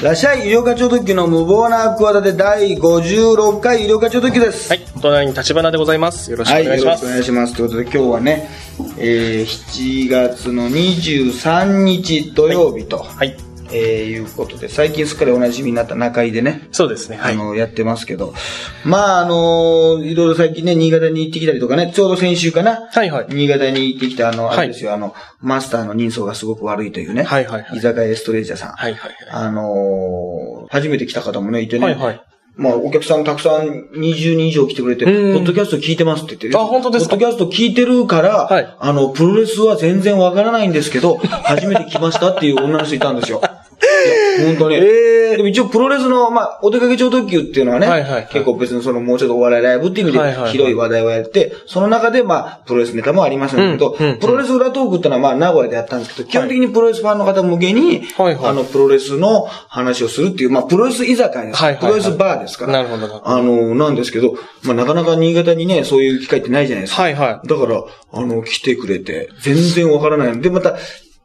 らっしゃい、医療課長特急の無謀な企て第56回医療課長特急です。はい、お隣に立花でございます。よろしくはい、お願いします。よろしくお願いします。ということで今日はね、えー、7月の23日土曜日と、はい、えー、いうことで、最近すっかりお馴染みになった中井でね、そうですね。はい。あの、やってますけど、まあ、あのいろいろ最近ね、新潟に行ってきたりとかね、ちょうど先週かな、はいはい。新潟に行ってきた、あの、はいあれですよ、あの、マスターの人相がすごく悪いというね、はいはいはい居酒屋エストレージャーさん。はいはいあのー初めて来た方もね、いてね、はい。はいはい。まあ、お客さんたくさん20人以上来てくれて、ポうん。ッドキャスト聞いてますって言ってあ本当ですか？ポッドキャスト聞いてるから、はい。あの、プロレスは全然わからないんですけど、初めて来ましたっていう女の人いたんですよ。本当に。えでも一応プロレスの、まあ、お出かけ超特急っていうのはね、はいはいはい。結構別にそのもうちょっとお笑いライブっていう意味で広い話題をやって、その中でまあ、プロレスネタもありますんだけど、うんうんうん。プロレス裏トークっていうのはまあ、名古屋でやったんですけど、基本的にプロレスファンの方向けに、はいはい。あの、プロレスの話をするっていう、まあ、プロレス居酒屋です。はいはいはい。プロレスバーですから。なるほどあの、なんですけど、まあ、なかなか新潟にね、そういう機会ってないじゃないですか。はいはだから、あの、来てくれて、全然わからない。で、また、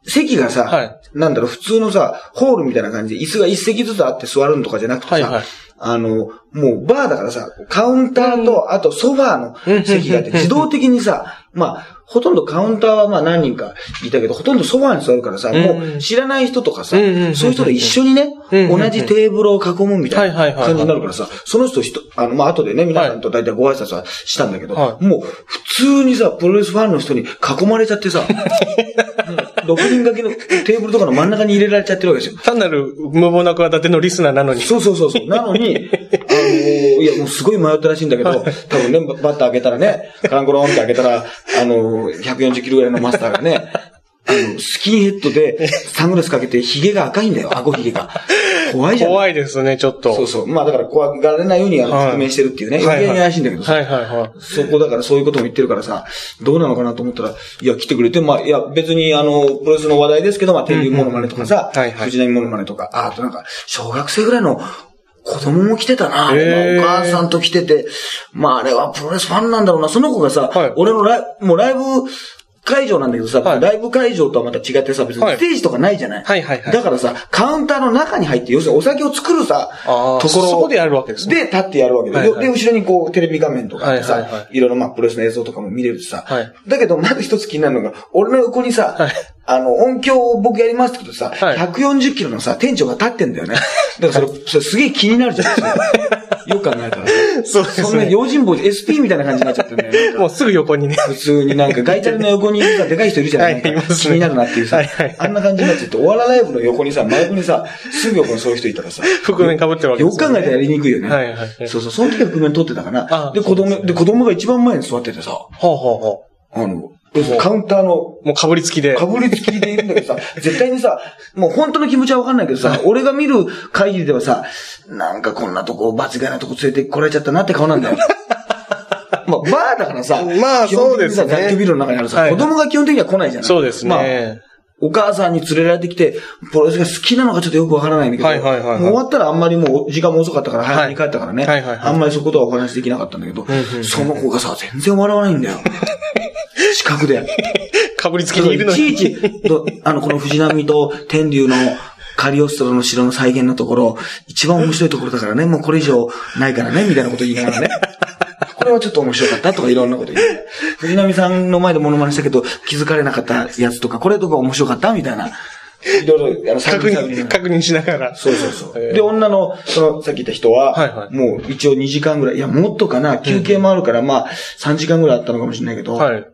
席がさ、はい。なんだろう、普通のさ、ホールみたいな感じで、椅子が一席ずつあって座るのとかじゃなくてさ、はいはい。あの、もうバーだからさ、カウンターと、あとソファーの席があって、自動的にさ、まあ、ほとんどカウンターはまあ何人かいたけど、ほとんどソファーに座るからさ、ん。もう知らない人とかさ、そういう人と一緒にね、同じテーブルを囲むみたいな感じになるからさ、その人人、あの、まあ、後でね、皆さんと大体ご挨拶はしたんだけど、はもう、普通にさ、プロレスファンの人に囲まれちゃってさ、6人掛けのテーブルとかの真ん中に入れられちゃってるわけですよ。い。単なる無謀な企てのリスナーなのに。そうそうそうそう。なのに、あのいや、もうすごい迷ったらしいんだけど、多分ね、バッター開けたらね、カランコロンって開けたら、あの140キロぐらいのマスターがね、あの、スキンヘッドで、サングラスかけて、髭が赤いんだよ、顎髭が。怖いじゃん。怖いですね、ちょっと。そうそう。まあだから怖がられないようにあのはい覆面してるっていうね。はい余計に怪しいんだけどさ。はいはいはそこだからそういうことも言ってるからさ、どうなのかなと思ったら、いや、来てくれて、まあ、いや、別にあの、プロレスの話題ですけど、まあ、天竜モノマネとかさ藤波モノマネとか、ああとなんか、小学生ぐらいの子供も来てたな。お母さんと来てて、まあ、あれはプロレスファンなんだろうな。その子がさ、はい俺のライもうライブ、会場なんだけどさ、はい。ライブ会場とはまた違ってさ、別にはい。ステージとかないじゃない、はいはいはい。だからさ、カウンターの中に入って、要するにお酒を作るさ、あーところそこでやるわけですね。で、立ってやるわけで、はいはい。で、後ろにこう、テレビ画面とかあってさ、いはいはい。はいろいろまあ、プロレスの映像とかも見れるしさ、はい。だけど、まず一つ気になるのが、俺の横にさ、はい。あの、音響を僕やりますってことでさ、はい。140キロのさ、店長が立ってんだよね。だからそれ、それすげえ気になるじゃないですか。よく考えたらさ。そうですねそんな用心棒で SP みたいな感じになっちゃってね。い。もうすぐ横にね。普通になんか、ガイチャリの横にさ、でかい人いるじゃない？はいなんかいますね気になるなっていうさ、はいはいあんな感じになっちゃって、お笑いライブの横にさ、真横にさ、すぐ横にそういう人いたらさ、覆面被ってるわけよく考えたらやりにくいよね。はいはいはいそうそう、その時は覆面取ってたかなあ。で、子供、で、子供が一番前に座っててさ、ほうほうほあの、カウンターの、う。もう被りつきで。かぶりつきでいるんだけどさ、絶対にさ、もう本当の気持ちはわかんないけどさ、俺が見る限りではさ、なんかこんなとこ、罰がないとこ連れてこられちゃったなって顔なんだよ。まあ、バーだからさ、まあそうですね雑居ビルの中にあるさ、はい子供が基本的には来ないじゃないそうですまあね。お母さんに連れられてきて、プロレスが好きなのかちょっとよくわからないんだけど、はいはいはいはいもう終わったらあんまりもう時間も遅かったから早めに帰ったからね、はいはいはいはいあんまりそことはお話できなかったんだけど、んうんその子がさ、全然笑わないんだよ。近くで。被りつきにいるのに。いちいち、どあの、この藤波と天竜のカリオストロの城の再現のところ、一番面白いところだからね、もうこれ以上ないからね、みたいなこと言いながらね。これはちょっと面白かったとかいろんなこと言って。藤波さんの前でモノマネしたけど気づかれなかったやつとか、これとか面白かったみたいな。いろいろ、あの、確認、確認しながら。そうそうそう。えーで、女の、その、さっき言った人は、はいはいもう一応2時間ぐらい、いや、もっとかな、休憩もあるから、まあ、3時間ぐらいあったのかもしれないけど、はい。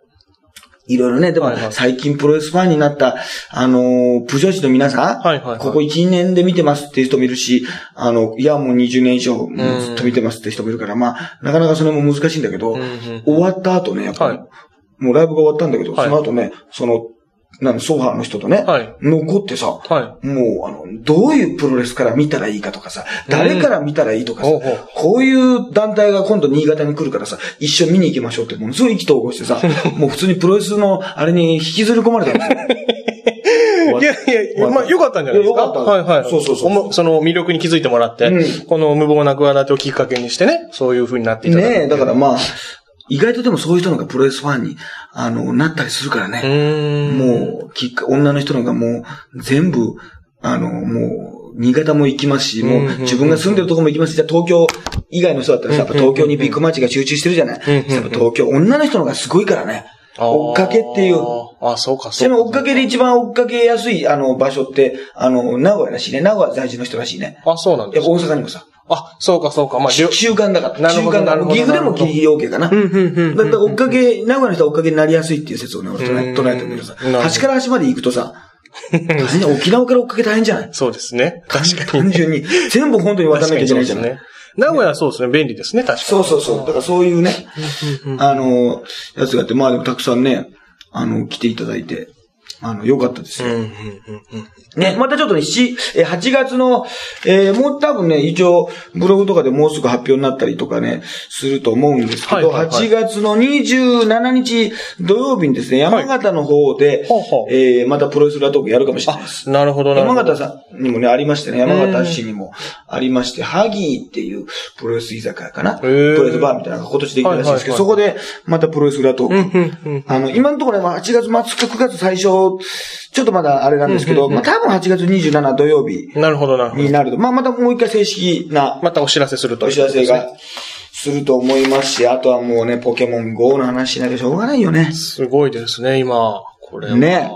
いろいろね、でもはいはい。最近プロレスファンになった、あのープジョーチの皆さん、はいはいはい。ここ1、2年で見てますっていう人もいるし、あの、いや、もう20年以上、ずっと見てますって人もいるから、まあ、なかなかそれも難しいんだけど、んうん。終わった後ね、やっぱり、はい。もうライブが終わったんだけど、はい。その後ね、その、なんソファーの人とね、はい残ってさ、はもう、あの、どういうプロレスから見たらいいかとかさ、誰から見たらいいとかさ、ほうほうこういう団体が今度新潟に来るからさ、一緒に見に行きましょうって、ものすごい意気投合してさ、もう普通にプロレスのあれに引きずり込まれたんですよ。いやいや、まあ、良かったんじゃないですか？いや良かったはいはい。そうそうそうその魅力に気づいてもらって、うんこの無謀な企てをきっかけにしてね、そういう風になっていただく。ねえ、だからまあ、意外とでもそういう人のがプロレスファンに、あの、なったりするからうね。ーん。もう、きっか、女の人のがもう、全部、あの、もう、新潟も行きますし、もう自分が住んでるとこも行きますし、じゃあ東京以外の人だったらさ、やっぱ東京にビッグマッチが集中してるじゃない。やっぱ東京、女の人の方がすごいからね。追っかけっていう。あそうか、ちそうか。なみに追っかけで一番追っかけやすい、あの、場所って、あの、名古屋らしいね。名古屋在住の人らしいね。あ、そうなんですやっぱ大阪にもさ、あ、そうか、そうか。まあ、中間だから。なるほど中間だなるほど岐阜でもギリギリ OK かな。うん、うん、うん。だから追っかけ、名古屋の人は追っかけになりやすいっていう説をね、俺唱えてるけどさ、端から端まで行くとさ、沖縄から追っかけ大変じゃない？そうですね。確かに。単純に。全部本当に渡らなきゃいけないじゃない。名古屋はそうですね。便利ですね、確かに。そうそうそう。だからそういうね、あの、やつがあって、まあでもたくさんね、あの、来ていただいて、あの、よかったですよ。うん、うん、うん、うん。ね、またちょっとね、7、えー8月の、えーもう多分ね、一応、ブログとかでもうすぐ発表になったりとかね、すると思うんですけど、はいはいはい8月の27日土曜日にですね、山形の方で、ほうほうえーまたプロレスラートークやるかもしれないです。なるほど、な。山形さんにもね、ありましてね、山形市にもありまして、ハギーっていうプロレス居酒屋かな？プーロレスバーみたいなのが今年できたらしいんですけど、はいそこでまたプロレス裏トーク。うん、うん。あの、今のところね、まあ8月末か9月最初、ちょっとまだあれなんですけど、まあ多分8月27土曜日なるほど、なるほど。になると、まあまたもう一回正式なまたお知らせすると。お知らせがすると思いますし、あとはもうね、ポケモン GO の話しなきゃしょうがないよね。すごいですね、今。これは。ね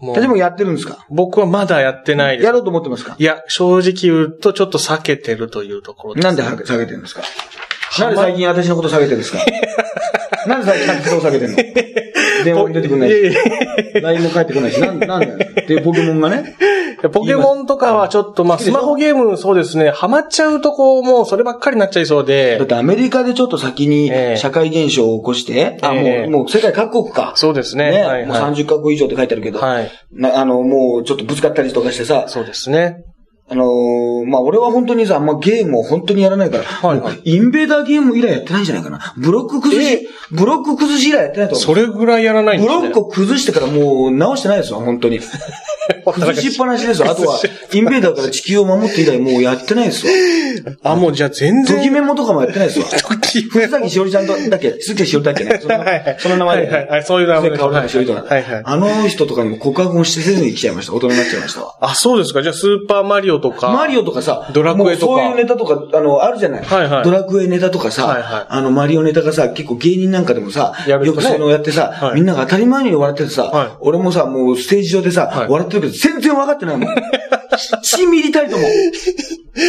もう大丈夫？やってるんですか？僕はまだやってないですや。ろうと思ってますか？いや、正直言うとちょっと避けてるというところです。なんでは下げてるんですか？なんで最近私のこと下げてるんですか？なんで最近私のこと下げてんの？電話も出てくんないし、LINE も返ってこないし、なんなんだよ。で、ポケモンがね。やポケモンとかはちょっと、まあ、スマホゲーム、そうですね、ハマっちゃうとこ、もうそればっかりになっちゃいそうだっで、てアメリカでちょっと先にええ社会現象を起こして、あ、ええもう、もう世界各国か。そうですね。ね、はい、もうはい。30カ国以上って書いてあるけど、はい。なあの、もうちょっとぶつかったりとかしてさ、そうですね。あのーまあ、俺は本当にさ、あんまゲームを本当にやらないから、はいはいインベーダーゲーム以来やってないんじゃないかな。ブロック崩し、ブロック崩し以来やってないと思う。それぐらいやらないんですね。ブロックを崩してからもう直してないですよ、本当に。崩しっぱなしですよ。あとは、インベーダーから地球を守って以来もうやってないですよ。あ、もうじゃあ全然。ドキメモとかもやってないですよ。ドキメ藤崎しおりちゃんとだっけ？鈴木しおりだっけね？そのはいはいその名前で。はいはいはいそういう名前です鈴木かおりしおりとか。はいはいあの人とかにも告白もしてせずに来ちゃいました。大人になっちゃいましたわ。あ、そうですか。じゃあスーパーマリオとか。マリオとかさ、ドラクエとかもうそういうネタとか、あの、あるじゃない。はいはいドラクエネタとかさ、はいはいあの、マリオネタがさ、結構芸人なんかでもさ、やる人ねよくそういうのをやってさ、はいみんなが当たり前に笑っててさ、はい俺もさ、もうステージ上でさ、はい笑ってるけど全然分かってないもん。1ミリたりとも。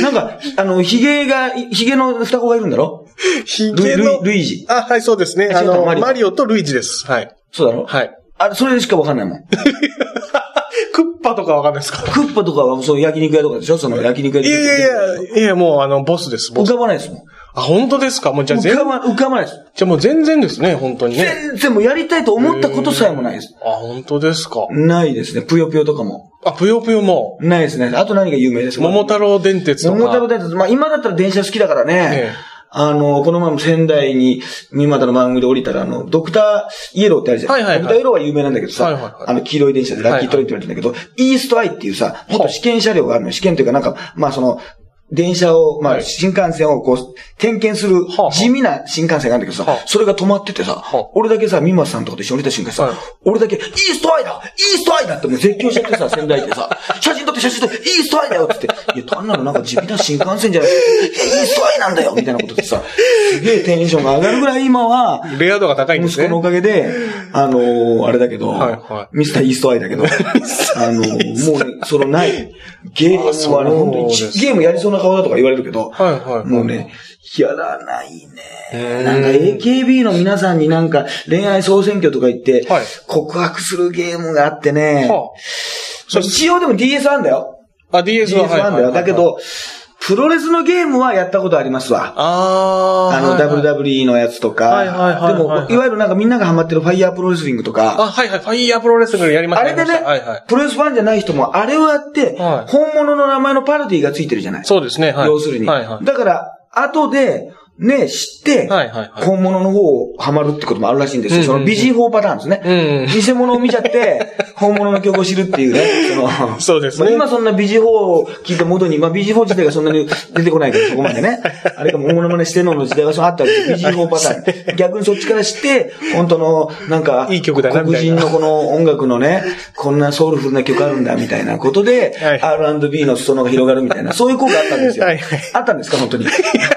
なんか、あの、ヒゲが、ヒゲの双子がいるんだろ？ルイヒゲの。ルイルイージ。あ、はい、そうですね。あの、マリオとルイージです。はい。そうだろ？はい。あれ、それしか分かんないもん。クッパとかわかんないですか？クッパとかは、そう、焼肉屋とかでしょ？その焼肉屋で。いやいやいや、いや、もうあの、ボスです、ボ浮ス。かばないですもん。あ、本当ですか？もうじゃあ全浮かば、浮かばないです。じゃあもう全然ですね、本当にね。全然もうやりたいと思ったことさえもないです。あ、本当ですか？ないですね。ぷよぷよとかも。あ、ぷよぷよも。ないですね。あと何が有名ですか？桃太郎電鉄とか。桃太郎電鉄。まあ今だったら電車好きだからね。ええあの、この前も仙台に、三股の番組で降りたら、あの、ドクターイエローってあるじゃん。はいはいはいドクターイエローは有名なんだけどさ、はいはいはいあの、黄色い電車でラッキートレインって言われてんだけど、イーストアイっていうさ、もっと試験車両があるのよ。試験というかなんか、まあその、電車を、まあ、はい。新幹線をこう、点検する地味な新幹線があるんだけどさ、はあ。それが止まっててさ、はあ。俺だけさ、三松さんとかと一緒に降りた瞬間さ、はい。俺だけ、イーストアイだイーストアイだってもう絶叫しちゃってさ、仙台でさ、写真撮って写真撮って、イーストアイだよって言って、いや、単なるなんか地味な新幹線じゃない、イーストアイなんだよ！みたいなことでさ、すげえテンションが上がるぐらい今は、レア度が高いんですね。息子のおかげで、あのーあれだけど、ミスターイーストアイだけど、あのーもうね、そのない、ゲームはゲームやりそうな顔だとか言われるけど、はいはいはいもうね、やらないへね。ーなんか AKB の皆さんになんか恋愛総選挙とか言ってはい、告白するゲームがあってね、はまあ一応でも DS あんだよ。あ、DS は DS あんだよ。だけ、ど、プロレスのゲームはやったことありますわ。あー。あの、はいはい WWE のやつとか。はいはいはいはいでも、いわゆるなんかみんながハマってるファイヤープロレスリングとか。あ、はいはい。ファイヤープロレスリングやりましたあれでねはいはい。、プロレスファンじゃない人もあれをやってはい、本物の名前のパロディがついてるじゃない。そうですね、はい。要するに。はいはい。だから、後で、ね、知って、はいはいはい。本物の方をハマるってこともあるらしいんですよ。うんうんうんその美人法パターンですね。うん。偽物を見ちゃって、本物の曲を知るっていうね。そのそうですねまあ今そんな美人法を聞いて元に、まあ美人法自体がそんなに出てこないけど、そこまでね。あれかも、大物まねしてんのの時代はそうあったわけです。美人法パターン。逆にそっちから知って、本当の、なんか、いい曲だな黒人のこの音楽のね、こんなソウルフルな曲あるんだ、みたいなことで、はい R&B の裾野が広がるみたいな、そういう効果あったんですよ。はいはいあったんですか、本当に？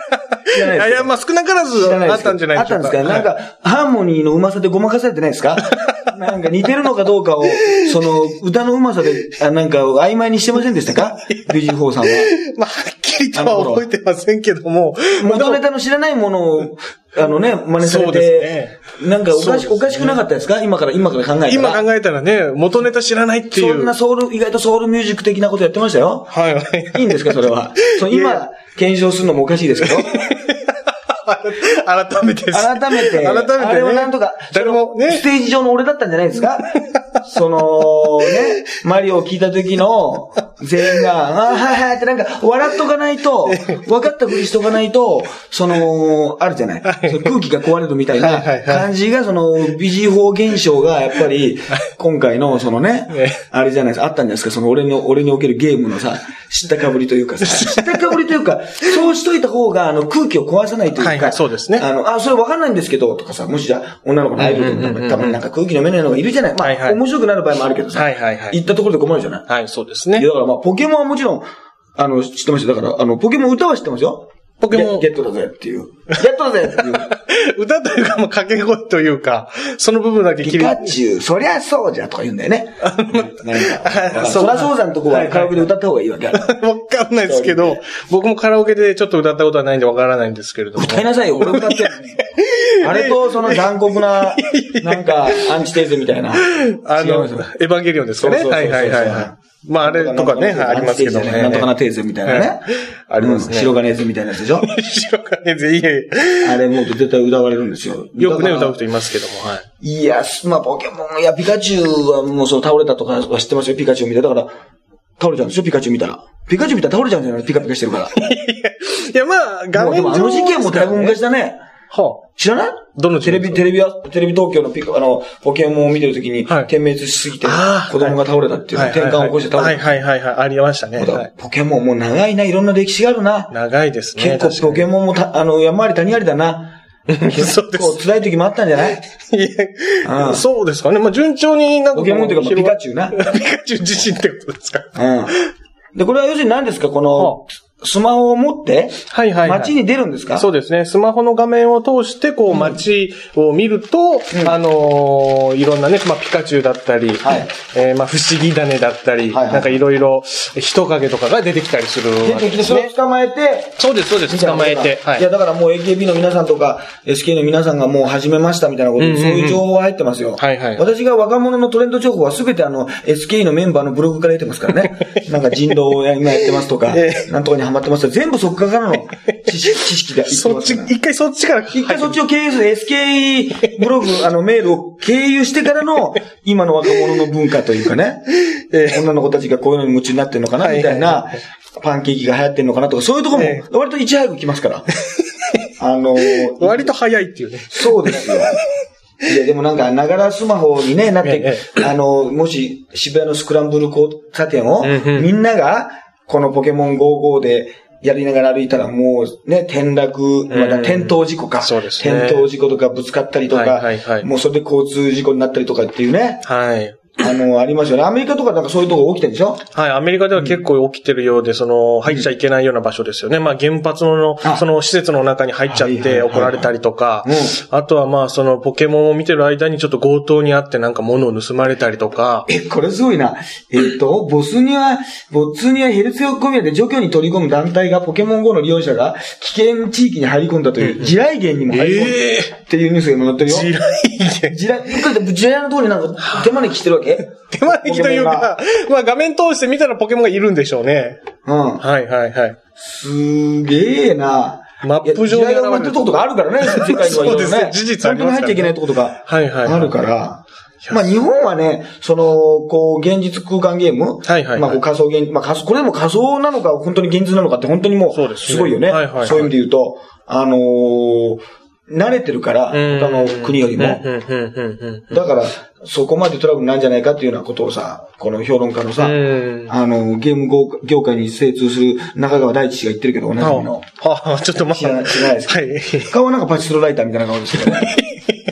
いですいや、まあ少なからずあったんじゃないあったんですか？なんはいか、ハーモニーのうまさでごまかされてないですか？なんか似てるのかどうかを、その、歌のうまさで、あなんか曖昧にしてませんでしたか？ビジーフォーさんは。まあ、はっきりとは覚えてませんけども。元ネタの知らないものを、あのね、真似されて、なんかおかし,、ねおかしくなかったですか？今から、今から考えたら。今考えたらね、元ネタ知らないっていう。そんなソウル、意外とソウルミュージック的なことやってましたよ。はいはい。いいんですか、それは。そういや今、検証するのもおかしいですけど。改めて。改めて、改めてね。あれをなんとか、誰もね。ス。テージ上の俺だったんじゃないですか？その、ね、マリオを聞いた時の、全員が、あはいはいってなんか、笑っとかないと、分かったふりしとかないと、その、あるじゃない？空気が壊れるみたいな感じが、その、ビジー法現象が、やっぱり、今回の、そのねね、あれじゃないですか、あったんじゃないですか、その俺の、俺におけるゲームのさ、知ったかぶりというかさ、知ったかぶりというか、そうしといた方が、あの、空気を壊さないというか、はいはいそうですねあの、あ、それわかんないんですけど、とかさ、もしじゃあ、女の子のアイドルとか、たまになんか空気読めないのがいるじゃない。まあ、はいはい面白くなる場合もあるけどさ、はいはいはい行ったところで困るじゃない。はい、そうですね。だからまあ、ポケモンはもちろん、あの、知ってますよ。だから、あの、ポケモン歌は知ってますよ。ポケモンゲゲットだぜっていう。ゲットだぜっていう。歌というか、もう掛け声というか、その部分だけピカチュウ、そりゃそうじゃとか言うんだよね。そりゃそうじゃんとこはカラオケで歌った方がいいわけ。わかんないですけど、僕もカラオケでちょっと歌ったことはないんでわからないんですけれども。歌いなさいよ、俺歌ってんのに。あれと、その残酷な、なんか、アンチテーゼみたいな。あの、エヴァンゲリオンですかね？はいはいはい。まああれとかね、はいありますけどね。なんとかなテーゼみたいなねはい。ありますねうん白金図みたいなやつでしょ？白金ぜいえ。あれもう絶対歌われるんですよ。よくね、歌う人いますけども、はい。いや、まあ、ポケモン、いや、ピカチュウはもうそう倒れたとかは知ってますよ、ピカチュウ見て。だから、倒れちゃうんですよ、ピカチュウ見たら。ピカチュウ見たら倒れちゃうんじゃないピカピカしてるから。いや、まあ、画面上でもあの事件もだいぶ昔だね。は知らない？どのテレビ、テレビは、テレビ東京のピカ、あの、ポケモンを見てるときに、はい点滅しすぎて子供が倒れたっていう、はい転換を起こして倒れた。はいはいはいはい、ありましたね。ポケモンもう長いな、いろんな歴史があるな。長いですね。結構ポケモンもた、あの、山あり谷ありだな。結構辛い時もあったんじゃない？うんそうですかね。まあ、順調になんか。ポケモンっていうかまあピカチュウな。ピカチュウ自身ってことですか？うん。で、これは要するに何ですか？この、スマホを持って、はいはい、はい。街に出るんですか？そうですね。スマホの画面を通して、こう、街を見ると、あのーいろんなね、まあ、ピカチュウだったり、はいえーまあ、不思議種だったり、はいはいなんかいろいろ、人影とかが出てきたりする出わけてきてそれをですね。捕まえて、そうです、そうです。捕まえて。はいいや、。だからもう AKB の皆さんとか、SK の皆さんがもう始めましたみたいなこと、うんうんうんそういう情報が入ってますよ。はいはい私が若者のトレンド情報はすべてあの、SK のメンバーのブログから得てますからね。なんか人狼を今やってますとかえ、なんとかにハマってます全部そこからの知識 知識そっち。一回そっちから。一回そっちを経由する SK ブログ、あの、メールを経由してからの、今の若者の文化というかね、ええ女の子たちがこういうのに夢中になってるのかな、みたいはいな、パンケーキが流行ってるのかなとか、そういうとこも、割といち早く来ますから。あの、割と早いっていうね。そうですよ。いや、でもなんか、ながらスマホにね、なってえ、あの、もし、渋谷のスクランブル交差点をみんなが、このポケモン GO!GO! で、やりながら歩いたらもうね、転落、また転倒事故か。そうですね転倒事故とかぶつかったりとか、はいはいはいもうそれで交通事故になったりとかっていうね、はい。あの、ありますよね。アメリカとかなんかそういうとこ起きてるでしょ？はい、アメリカでは結構起きてるようで、その、入っちゃいけないような場所ですよね。まあ、原発のあ、その施設の中に入っちゃって怒られたりとか。うん、あとはまあ、その、ポケモンを見てる間にちょっと強盗にあってなんか物を盗まれたりとか、え、これすごいな。えっ、と、ボスニア、ボツニアヘルツェコミアで除去に取り込む団体がポケモン GO の利用者が危険地域に入り込んだという、地雷原にも入り込んだえっていうニュースが今載ってるよ。地雷原。地雷、だって地雷の通りなんか手招きしてるわけ 手招きというか、まあ画面通して見たらポケモンがいるんでしょうね。うん。はいはいはい。すげえな。マップ上に現れるいや地雷が埋まってるとことかあるからね、世界にはいろいろね。そうですね事実ありますからね本当に入っちゃいけないとことかはいはいはいあるから。まあ日本はね、その、こう、現実空間ゲーム？はいはいはいまあこう仮想現、まあ仮想、これでも仮想なのか、本当に現実なのかって本当にもう、そうですごいよね。はいはいはいそういう意味で言うと、あのー慣れてるから、他の国よりも。だから、そこまでトラブルなんじゃないかっていうようなことをさ、この評論家のさ、うん。あの、ゲーム業界に精通する中川大地氏が言ってるけど、同じの。はあ、ちょっとまあ。知らない知らないですけはい。顔はなんかパチスロライターみたいな顔ですけどね。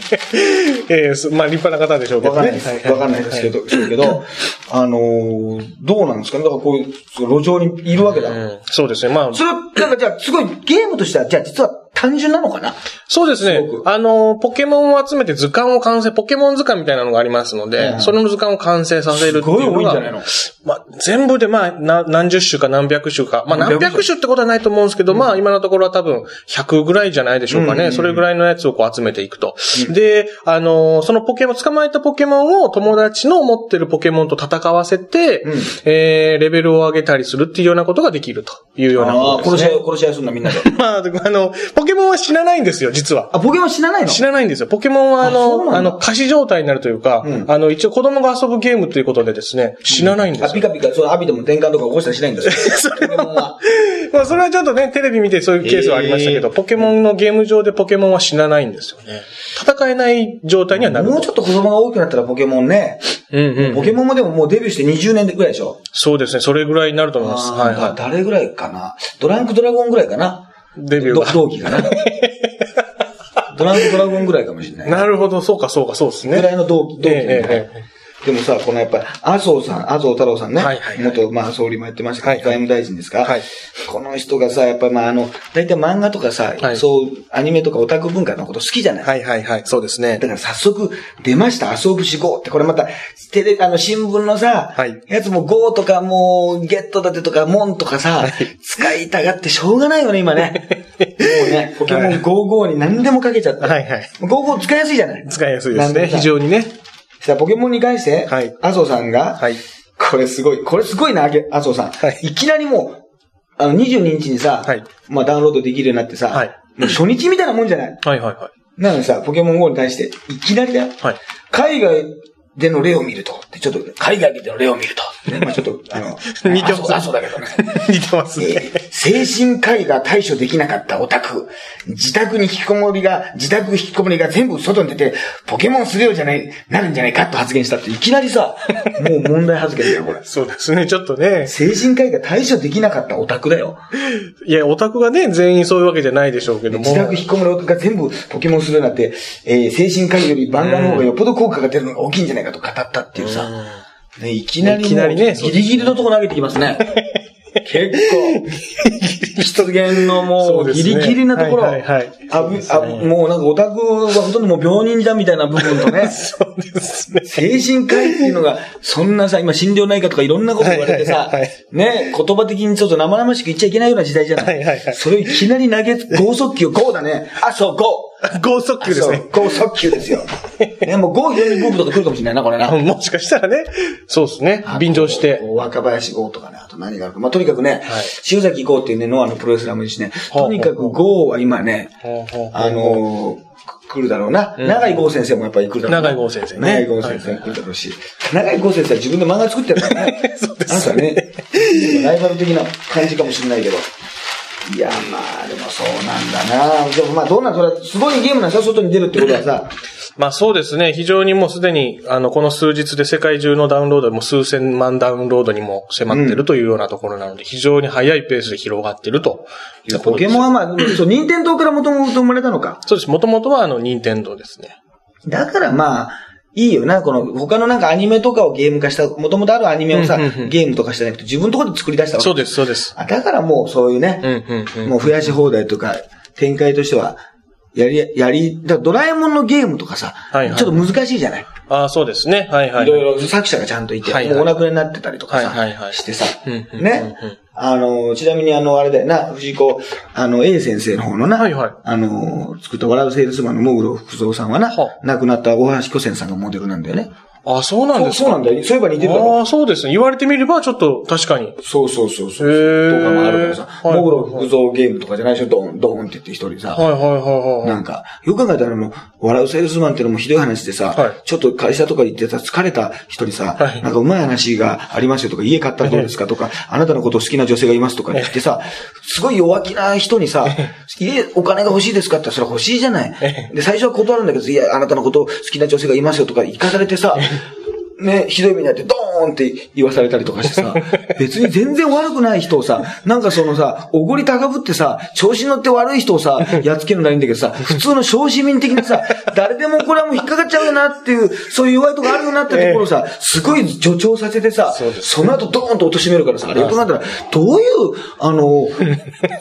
ええそまあ立派な方でしょうけどね。わかんないです。わかんないですけど、そうけど、あのーどうなんですかね？だからこういう、路上にいるわけだ。うんそうですね。まあ、それは、なんかじゃあ、すごいゲームとしては、じゃあ実は単純なのかな？そうですねすあの、ポケモンを集めて図鑑を完成、ポケモン図鑑みたいなのがありますので、うんその図鑑を完成させるっていうすごい多のがいんじゃないの、まあ、全部でまあ、な何十種か何百種か。まあ、何何百種ってことはないと思うんですけど、まあ、今のところは多分100ぐらいじゃないでしょうかね。うんうんうんそれぐらいのやつをこう集めていくと。で、あの、そのポケモン、捕まえたポケモンを友達の持ってるポケモンと戦わせて、うんえー、レベルを上げたりするっていうようなことができるというようなああ、ことですね。殺し合い、殺し合いするんだ、みんなで。まあ、あの、ポケモンは死なないんですよ、実は。あ、ポケモン知らないの？知らないんですよ。ポケモンはああそうなんの、だあの、仮死状態になるというか、うんあの、一応子供が遊ぶゲームということでですね、死なないんであ、すよ。ピカピカ、そのアビでも転換とか起こしたりしないんですよ。ポケモンは。まあ、それはちょっとね、テレビ見てそういうケースはありましたけど、えポケモンのゲーム上でポケモンは死なないんですよね。戦えない状態にはなると。もうちょっと子供が大きくなったらポケモンね。うんうん。ポケモンもでももうデビューして20年ぐらいでしょ？そうですね、それぐらいになると思います。はいあーは誰ぐらいかな？ドランクドラゴンぐらいかな？どデビューが同期かな ドランクドラゴンぐらいかもしれない。い。なるほど、そうか、そうか、そうですね。ぐらいの同期、同期えええええでもさ、このやっぱり、麻生さん、麻生太郎さんね。はいはいはい元、まあ、総理もやってましたけど、はいはい外務大臣ですか、はいこの人がさ、やっぱりまあ、あの、大体漫画とかさ、はいそう、アニメとかオタク文化のこと好きじゃない、はいはいはい、そうですねだ。から早速出ました、遊ぶし GO って、これまた、テレあの、新聞のさ、はいやつも GO とかもう、ゲットだてとか、モンとかさ、使いたがってしょうがないよね、今ね。もうね、ポケモン GO!GO に何でもかけちゃって。はいはい。GO!GO 使いやすいじゃない？使いやすいですね、非常にね。さあ、ポケモンに関して、はい麻生さんが、はい。これすごい、これすごいな、麻生さん。はいいきなりもう、あの、22日にさ、はいまあダウンロードできるようになってさ、はいもう初日みたいなもんじゃない？はいはいはなのにさ、ポケモン GO に対して、いきなりだよ。い。はい。海外での例を見ると。ちょっと、海外での例を見ると。ね、まあちょっと、あの、似てます麻生麻生だけどね。似てますね。えー精神科医が対処できなかったオタク。自宅に引きこもりが、自宅引きこもりが全部外に出て、ポケモンするようじゃない、なるんじゃないかと発言したって、いきなりさ、もう問題発言だよ、これ。そうですね、ちょっとね。精神科医が対処できなかったオタクだよ。いや、オタクがね、全員そういうわけじゃないでしょうけども。自宅引きこもりが全部ポケモンするなんて、えー精神科医より漫画の方がよっぽど効果が出るのが大きいんじゃないかと語ったっていうさ。ね、いきなりいきなりねギリギリのとこ投げてきますね。結構、出現のもそうギリギリなところ、はいはいはいあぶあもうなんかオタクはほとんどもう病人だみたいな部分とね、そうですね。精神科医っていうのが、そんなさ、今心療内科とかいろんなこと言われてさね、言葉的にちょっと生々しく言っちゃいけないような時代じゃない。はいはいはいそれをいきなり投げ、剛速球、ゴーだね。あ、そう、ゴー。剛速球ですね。剛速球ですよ。ね、もうゴー非常にブームとか来るかもしれないな、これな。もしかしたらね、そうですね。便乗して。こう若林剛とかね、あと何があるか。まあ、とにかくね、はい塩崎剛っていうね、ノアのプロレスラーもいるしね、とにかく剛は今ね、あのー来るだろうな。長井剛先生もやっぱり来るだろうな。長井剛先生ね長井剛先生来るだろうし。長井剛先生は自分で漫画作ってるからね。そうですあなたね、ライバル的な感じかもしれないけど。いや、まあ、でもそうなんだな。でもまあ、どうなんそれ、すごいゲームなんですよ、外に出るってことはさ。まあそうですね。非常にもうすでに、あの、この数日で世界中のダウンロードも数千万ダウンロードにも迫ってるというようなところなので、非常に速いペースで広がってるということです。ポケモンはまあ、そう、任天堂からもともと生まれたのか？そうです。もともとはあの、任天堂ですね。だからまあ、いいよな、この、他のなんかアニメとかをゲーム化した、もともとあるアニメをさ、うんうんうんゲームとかしてなくて自分のところで作り出したわけそうです、そうです。あだからもうそういうね、うん、うん、うん。もう増やし放題とか、展開としては、やり、やり、だドラえもんのゲームとかさ、はいはいちょっと難しいじゃない？ああ、そうですね。はい、はい。いろいろ作者がちゃんといて、はいはいもうお亡くなりになってたりとかさ、はいはいはいしてさ、ね。あの、ちなみにあの、あれだよな、藤子、あの、A 先生の方のな、はいはいあの、作った笑うセールスマンのモグロ福蔵さんはなは、亡くなった大橋巨泉さんがモデルなんだよね。あ、そうなんですか？そうそうなんだよ。そういえば似てるだろ。ああ、そうですね。言われてみれば、ちょっと確かに。そうそうそうそう。へーとかもあるからさ。はいモグロ福蔵ゲームとかじゃないでしょ、ドーン、ドーンって言って一人さ。はいはいはいはい。なんか、よく考えたらもう、笑うセールスマンってのもひどい話でさ、はいちょっと会社とか行ってさ、疲れた人にさ、はいなんかうまい話がありますよとか、家買ったらどうですかとか、あなたのことを好きな女性がいますとか言ってさ、すごい弱気な人にさ、家、お金が欲しいですかってそれは欲しいじゃない。で、最初は断るんだけど、いや、あなたのことを好きな女性がいますよとか、行かされてさ、ね、ひどい目になってドーンって言わされたりとかしてさ、別に全然悪くない人をさ、なんかそのさ、おごり高ぶってさ、調子に乗って悪い人をさ、やっつけるのはいいんだけどさ、普通の小市民的なさ、誰でもこれはもう引っかかっちゃうよなっていう、そういう弱いとこあるよなってところをさ、すごい助長させてさ、その後ドーンと貶めるからさ、あれよく考えたら、どういう、あの、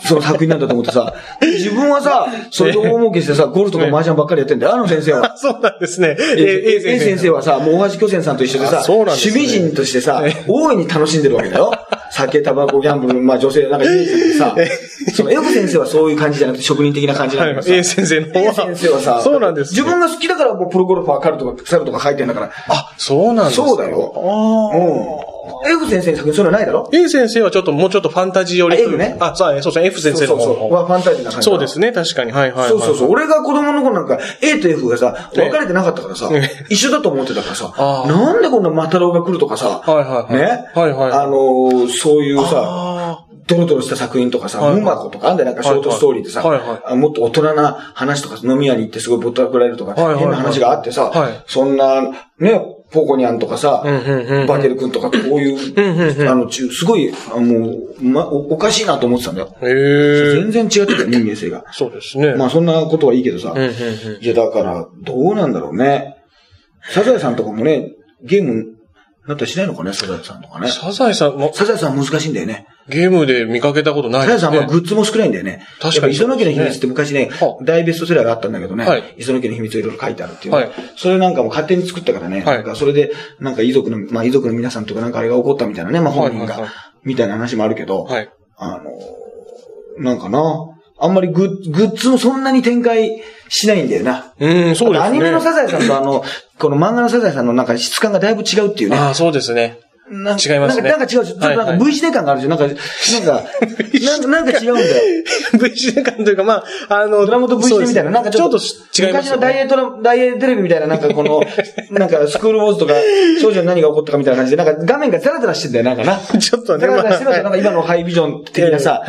その作品なんだと思ってさ、自分はさ、それで大儲けしてさ、ゴルフとか麻雀ばっかりやってんだよ、あの先生は。そうなんですね。え、え、先生はさ、もう大橋巨泉さんと一緒でさ、あそうなんですね趣味人としてさ、大いに楽しんでるわけだよ。酒、タバコ、ギャンブル、まあ女性なんかイメージだけどさ、その、エフ先生はそういう感じじゃなくて職人的な感じなんだけどさ。A 先生の方 A は。先生はさ、そうなんですね。自分が好きだからもうプロゴルファー、カルとか、サルとか書いてんだから。あ、そうなんですかそうだよ。うん。F 先生の作品そういうのないだろ？A 先生はちょっと、もうちょっとファンタジー寄り F ね。あ、そうね、そうですね。F 先生の方。そうそうそう。はファンタジーな感じ。そうですね、確かに。はいはいはい。そうそうそう。俺が子供の頃なんか A と F がさ、ええ。分かれてなかったからさえ、一緒だと思ってたからさ、なんでこんなマタロウが来るとかさ、はいはいはい。ね？はいはい。あのー、そういうさ、あドロドロした作品とかさ、ムマコとかあんだよ、なんかショートストーリーでさ、はいはいあもっと大人な話とか、飲み屋に行ってすごいぼったくられるとか、変な話があってさ、はい。そんな、ね、ポコニャンとかさ、バケル君とか、こういう、あの、すごい、あもう、ま、おおかしいなと思ってたんだよ。全然違ってたよ、人間性が。そうですね。まあそんなことはいいけどさ。いやだから、どうなんだろうね。サザエさんとかもね、ゲーム、なったりしないのかね、サザエさんとかね。サザエさんも、サザエさん難しいんだよね。ゲームで見かけたことないね。サザエさんはグッズも少ないんだよね。確かに磯野家の秘密って昔ねは、大ベストセラーがあったんだけどね、はい磯野家の秘密をいろいろ書いてあるっていうね、はいそれなんかも勝手に作ったからね、はいなんかそれで、なんか遺族の、まあ遺族の皆さんとかなんかあれが起こったみたいなね、まあ本人が、はいはいはいみたいな話もあるけど、はい。あの、なんかな、あんまりグッグッズもそんなに展開しないんだよな。うん、そうですね。アニメのサザエさんとあの、この漫画のサザエさんのなんか質感がだいぶ違うっていうね。ああ、そうですね。なん違いますねなんか違う。ちょっとなんか V 字ネ感があるじゃん。なんか、なんか、なんか、違うんだよ。V 字感というか、まあ、あの、ドラマと V 字ネみたいな、なんかちょっと、違います昔のダイエートラ、ダイエーテレビみたいな、なんかこの、なんかスクールウォーズとか、少女に何が起こったかみたいな感じで、なんか画面がザラザラしてんだよ、なんかな。ちょっとね、ザラザラしてるなんか今のハイビジョン的なさ、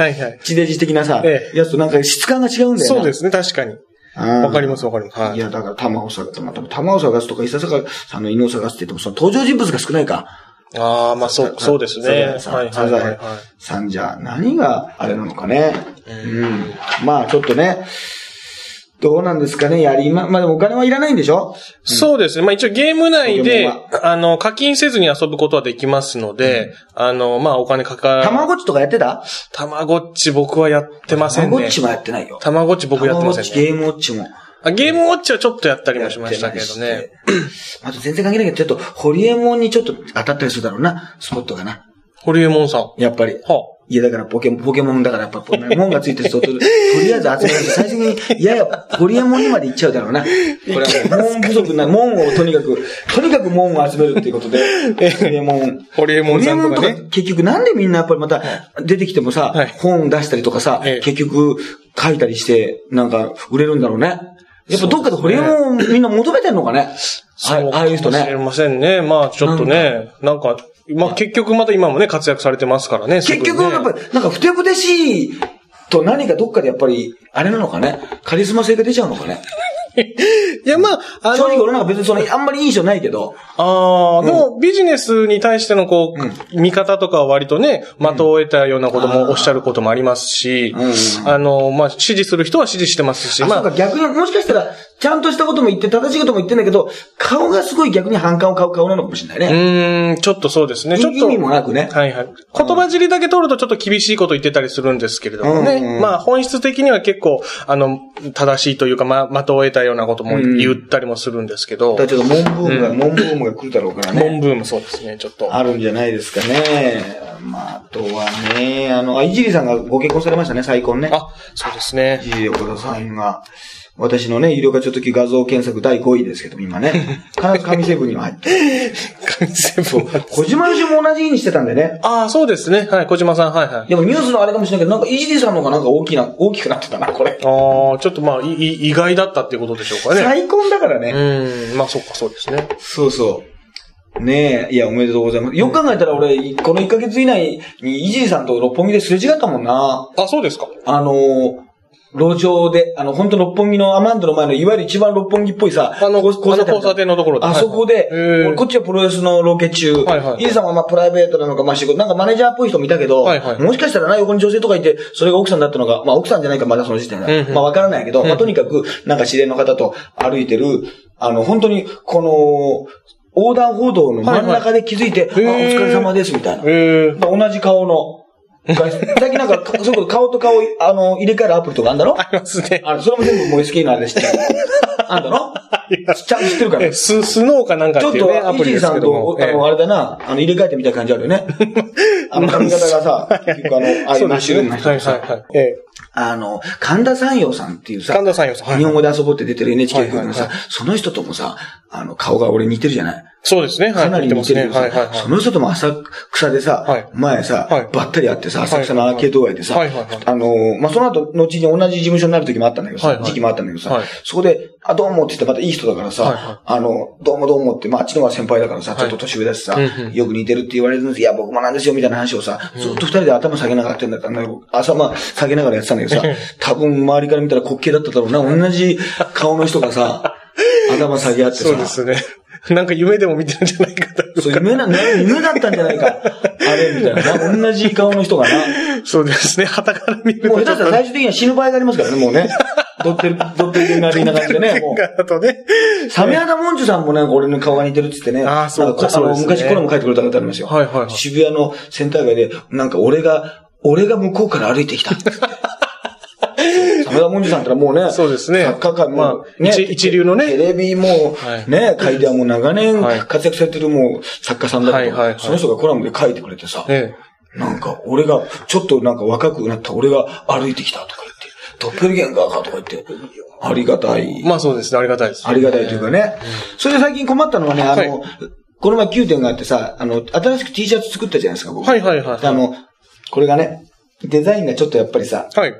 地デジ的なさ、ええやつとなんか質感が違うんだよな。そうですね、確かに。わわかりますわかります。はいいや、だから、玉を探す、また、玉を探すとか、伊佐坂さんの犬を探すって言っても、その登場人物が少ないか。ああ、まあそう、そうですね。サはいザエさんはいはいはい。さんじゃ、何があれなのかね。うん。まあ、ちょっとね、どうなんですかね、やりま、まあでもお金はいらないんでしょ？そうですね。まあ一応ゲーム内ポであの、課金せずに遊ぶことはできますので、あの、まあお金かかたまごっちとかやってた？たまごっち僕はやってませんねたまごっ。ちもやってないよ。たまごっち僕やってませんね。ゲームウォッチも。あゲームウォッチはちょっとやったりもしましたけどね。あと全然関係ないけど、ちょっと、ホリエモンにちょっと当たったりするだろうな、スポットがな。ホリエモンさん。はやっぱり。あ。いや、だからポケモン、ポケモンだからやっぱ、ポ門がついてる人と、とりあえず集められて、最終的に、いやや、ホリエモンにまで行っちゃうだろうな。これはもう、門不足な、門をとにかく、とにかく門を集めるっていうことで、ホリエモン。ホリエモンホリエモンとかさんとかね。結局なんでみんなやっぱりまた出てきてもさ、はい本出したりとかさ、ええ結局書いたりして、なんか売れるんだろうね。やっぱどっかでホリエモンみんな求めてんのかねあああいう人かもしれね。ませんね。まあちょっとね、なんか、まあ結局また今もね、活躍されてますからね。結ね。局やっぱり、なんかふてぶてしいと何かどっかでやっぱり、あれなのかね。カリスマ性が出ちゃうのかね。いや、まあ、あの、正直俺なんか別にその、あんまり印象ないけど、ああ、でもビジネスに対してのこう、見方とかは割とね、的を得たようなこともおっしゃることもありますし、うんあの、まあ、支持する人は支持してますし、あ、まあ。逆に、もしかしたら、ちゃんとしたことも言って、正しいことも言ってんだけど、顔がすごい逆に反感を買う顔なのかもしれないうね。ーん、ちょっとそうですね。ちょっと。意味もなくね。はいはい。言葉尻だけ取るとちょっと厳しいこと言ってたりするんですけれどもね。うんうんまあ本質的には結構、あの、正しいというか、まあ、的を得たようなことも言ったりもするんですけど、だからちょっと、モンブームが、モンブームが来るだろうからね。モンブームそうですね、ちょっと。あるんじゃないですかね。まあ、あとはね、あの、あ、いじりさんがご結婚されましたね、再婚ね。あ、そうですねい。じり岡田さんが。私のね、有料化ちょっとき画像検索第5位ですけど、今ね。必ず神セブンには入ってる。全部。小島よしも同じ日にしてたんでね。ああ、そうですね。はい、小島さん、はいはい。でもニュースのあれかもしれないけど、なんかいじりさんの方がなんか大きな、大きくなってたな、これ。ああ、ちょっとまあ、いい意外だったっていうことでしょうかね。再婚だからね。うん、まあそっか、そうですね。そうそう。ねえ、いや、おめでとうございます。よく考えたら俺、この1ヶ月以内に、いじりさんと六本木ですれ違ったもんな。あ、そうですか。あのー、路上で、あの、本当六本木のアマンドの前の、いわゆる一番六本木っぽいさ、あの、こうあの交差点のところで。あそこで、へー俺こっちはプロレスのロケ中、はいはい。イジさんはまあプライベートなのか、まあ仕事、なんかマネージャーっぽい人もいたけど、はいはい。もしかしたらな、横に女性とかいて、それが奥さんだったのか、まあ奥さんじゃないか、まだその時点で、うんうん。まあわからないけど、まあとにかく、なんか知り合いの方と歩いてる、あの、本当に、この、横断歩道の真ん中で気づいて、はいはい。あ、お疲れ様です、みたいな。同じ顔の、最近なんか、そういうこと顔と顔、あの、入れ替えるアプリとかあんだろ？ありますね。あの、それも全部もう SK のあれで知ってる。あんだろ？ちゃんと知ってるからえ、。ス、スノーかなんかちょってと、っいうね、アプリイジーさんと、。あの、あれだな、あの、入れ替えてみたいな感じあるよね。あの、髪型がさ、結構あの、ああいうマッシュルームの人さ。あの、神田山陽さんっていうさ、神田さんよさん。はい日本語で遊ぼうって出てる NHK 局のさその人ともさ、あの、顔が俺似てるじゃない？そうですね。はい。かなり似てるけどさ、そはの人とも浅草でさはい、前さはい、ばったり会ってさ、浅草のアーケード街でさあの、まあ、その後、後に同じ事務所になる時もあったんだけどさ、時期もあったんだけどさはい、そこで、あ、どうもって言ってまたいい人だからさあの、どうもどうもって、まあ、あっちの方が先輩だからさ、ちょっと年上だしさよく似てるって言われるんですいや、僕もなんですよ、みたいな話をさ、ずっと二人で頭下げながらやってんだったんだけど、朝まあ、下げながらやってたんだけどさ、多分周りから見たら滑稽だっただろうな、同じ顔の人がさ、頭下げ合ってい。そうでさ、すね。なんか夢でも見てるんじゃないかと。そう、夢な、ね夢だったんじゃないか。あれ、みたいな。同じ顔の人がな。そうですね。旗から見るともう下手したら最終的には死ぬ場合がありますからね、もうね。ドッテル、ドッテルゲンガー的な感じでね、もう。だとね。サメアダモンジュさんもなんか俺の顔が似てるって言ってね。あーそうかあの、昔コラム書いてくれた方ありますよ。はいはいはい渋谷のセンター街で、なんか俺が、俺が向こうから歩いてきたって言って。サメアダモンジュさんってもうね、そうですね作家界も、まあ一一流のねテレビもはい、ね、書いてはもう長年はい活躍されてるもう作家さんだけど、はいはいはいその人がコラムで書いてくれてさ、えなんか、俺が、ちょっとなんか若くなった俺が歩いてきたとか言って、ドッペルゲンガーかとか言って、ありがたいえ。。まあそうですね。ありがたいです。ありがたいというかね。それで最近困ったのはね、あの、この前9点があってさ、あの、新しく T シャツ作ったじゃないですか、僕。はいはいはいであの、これがね、デザインがちょっとやっぱりさ、はい。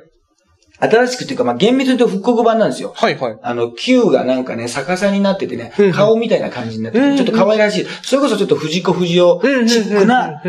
新しくっていうか、まあ、厳密に言うと復刻版なんですよ。はいはい。あの、Q がなんかね、逆さになっててね顔みたいな感じになってて、うん。ちょっと可愛らしい。それこそちょっと藤子不二雄チックな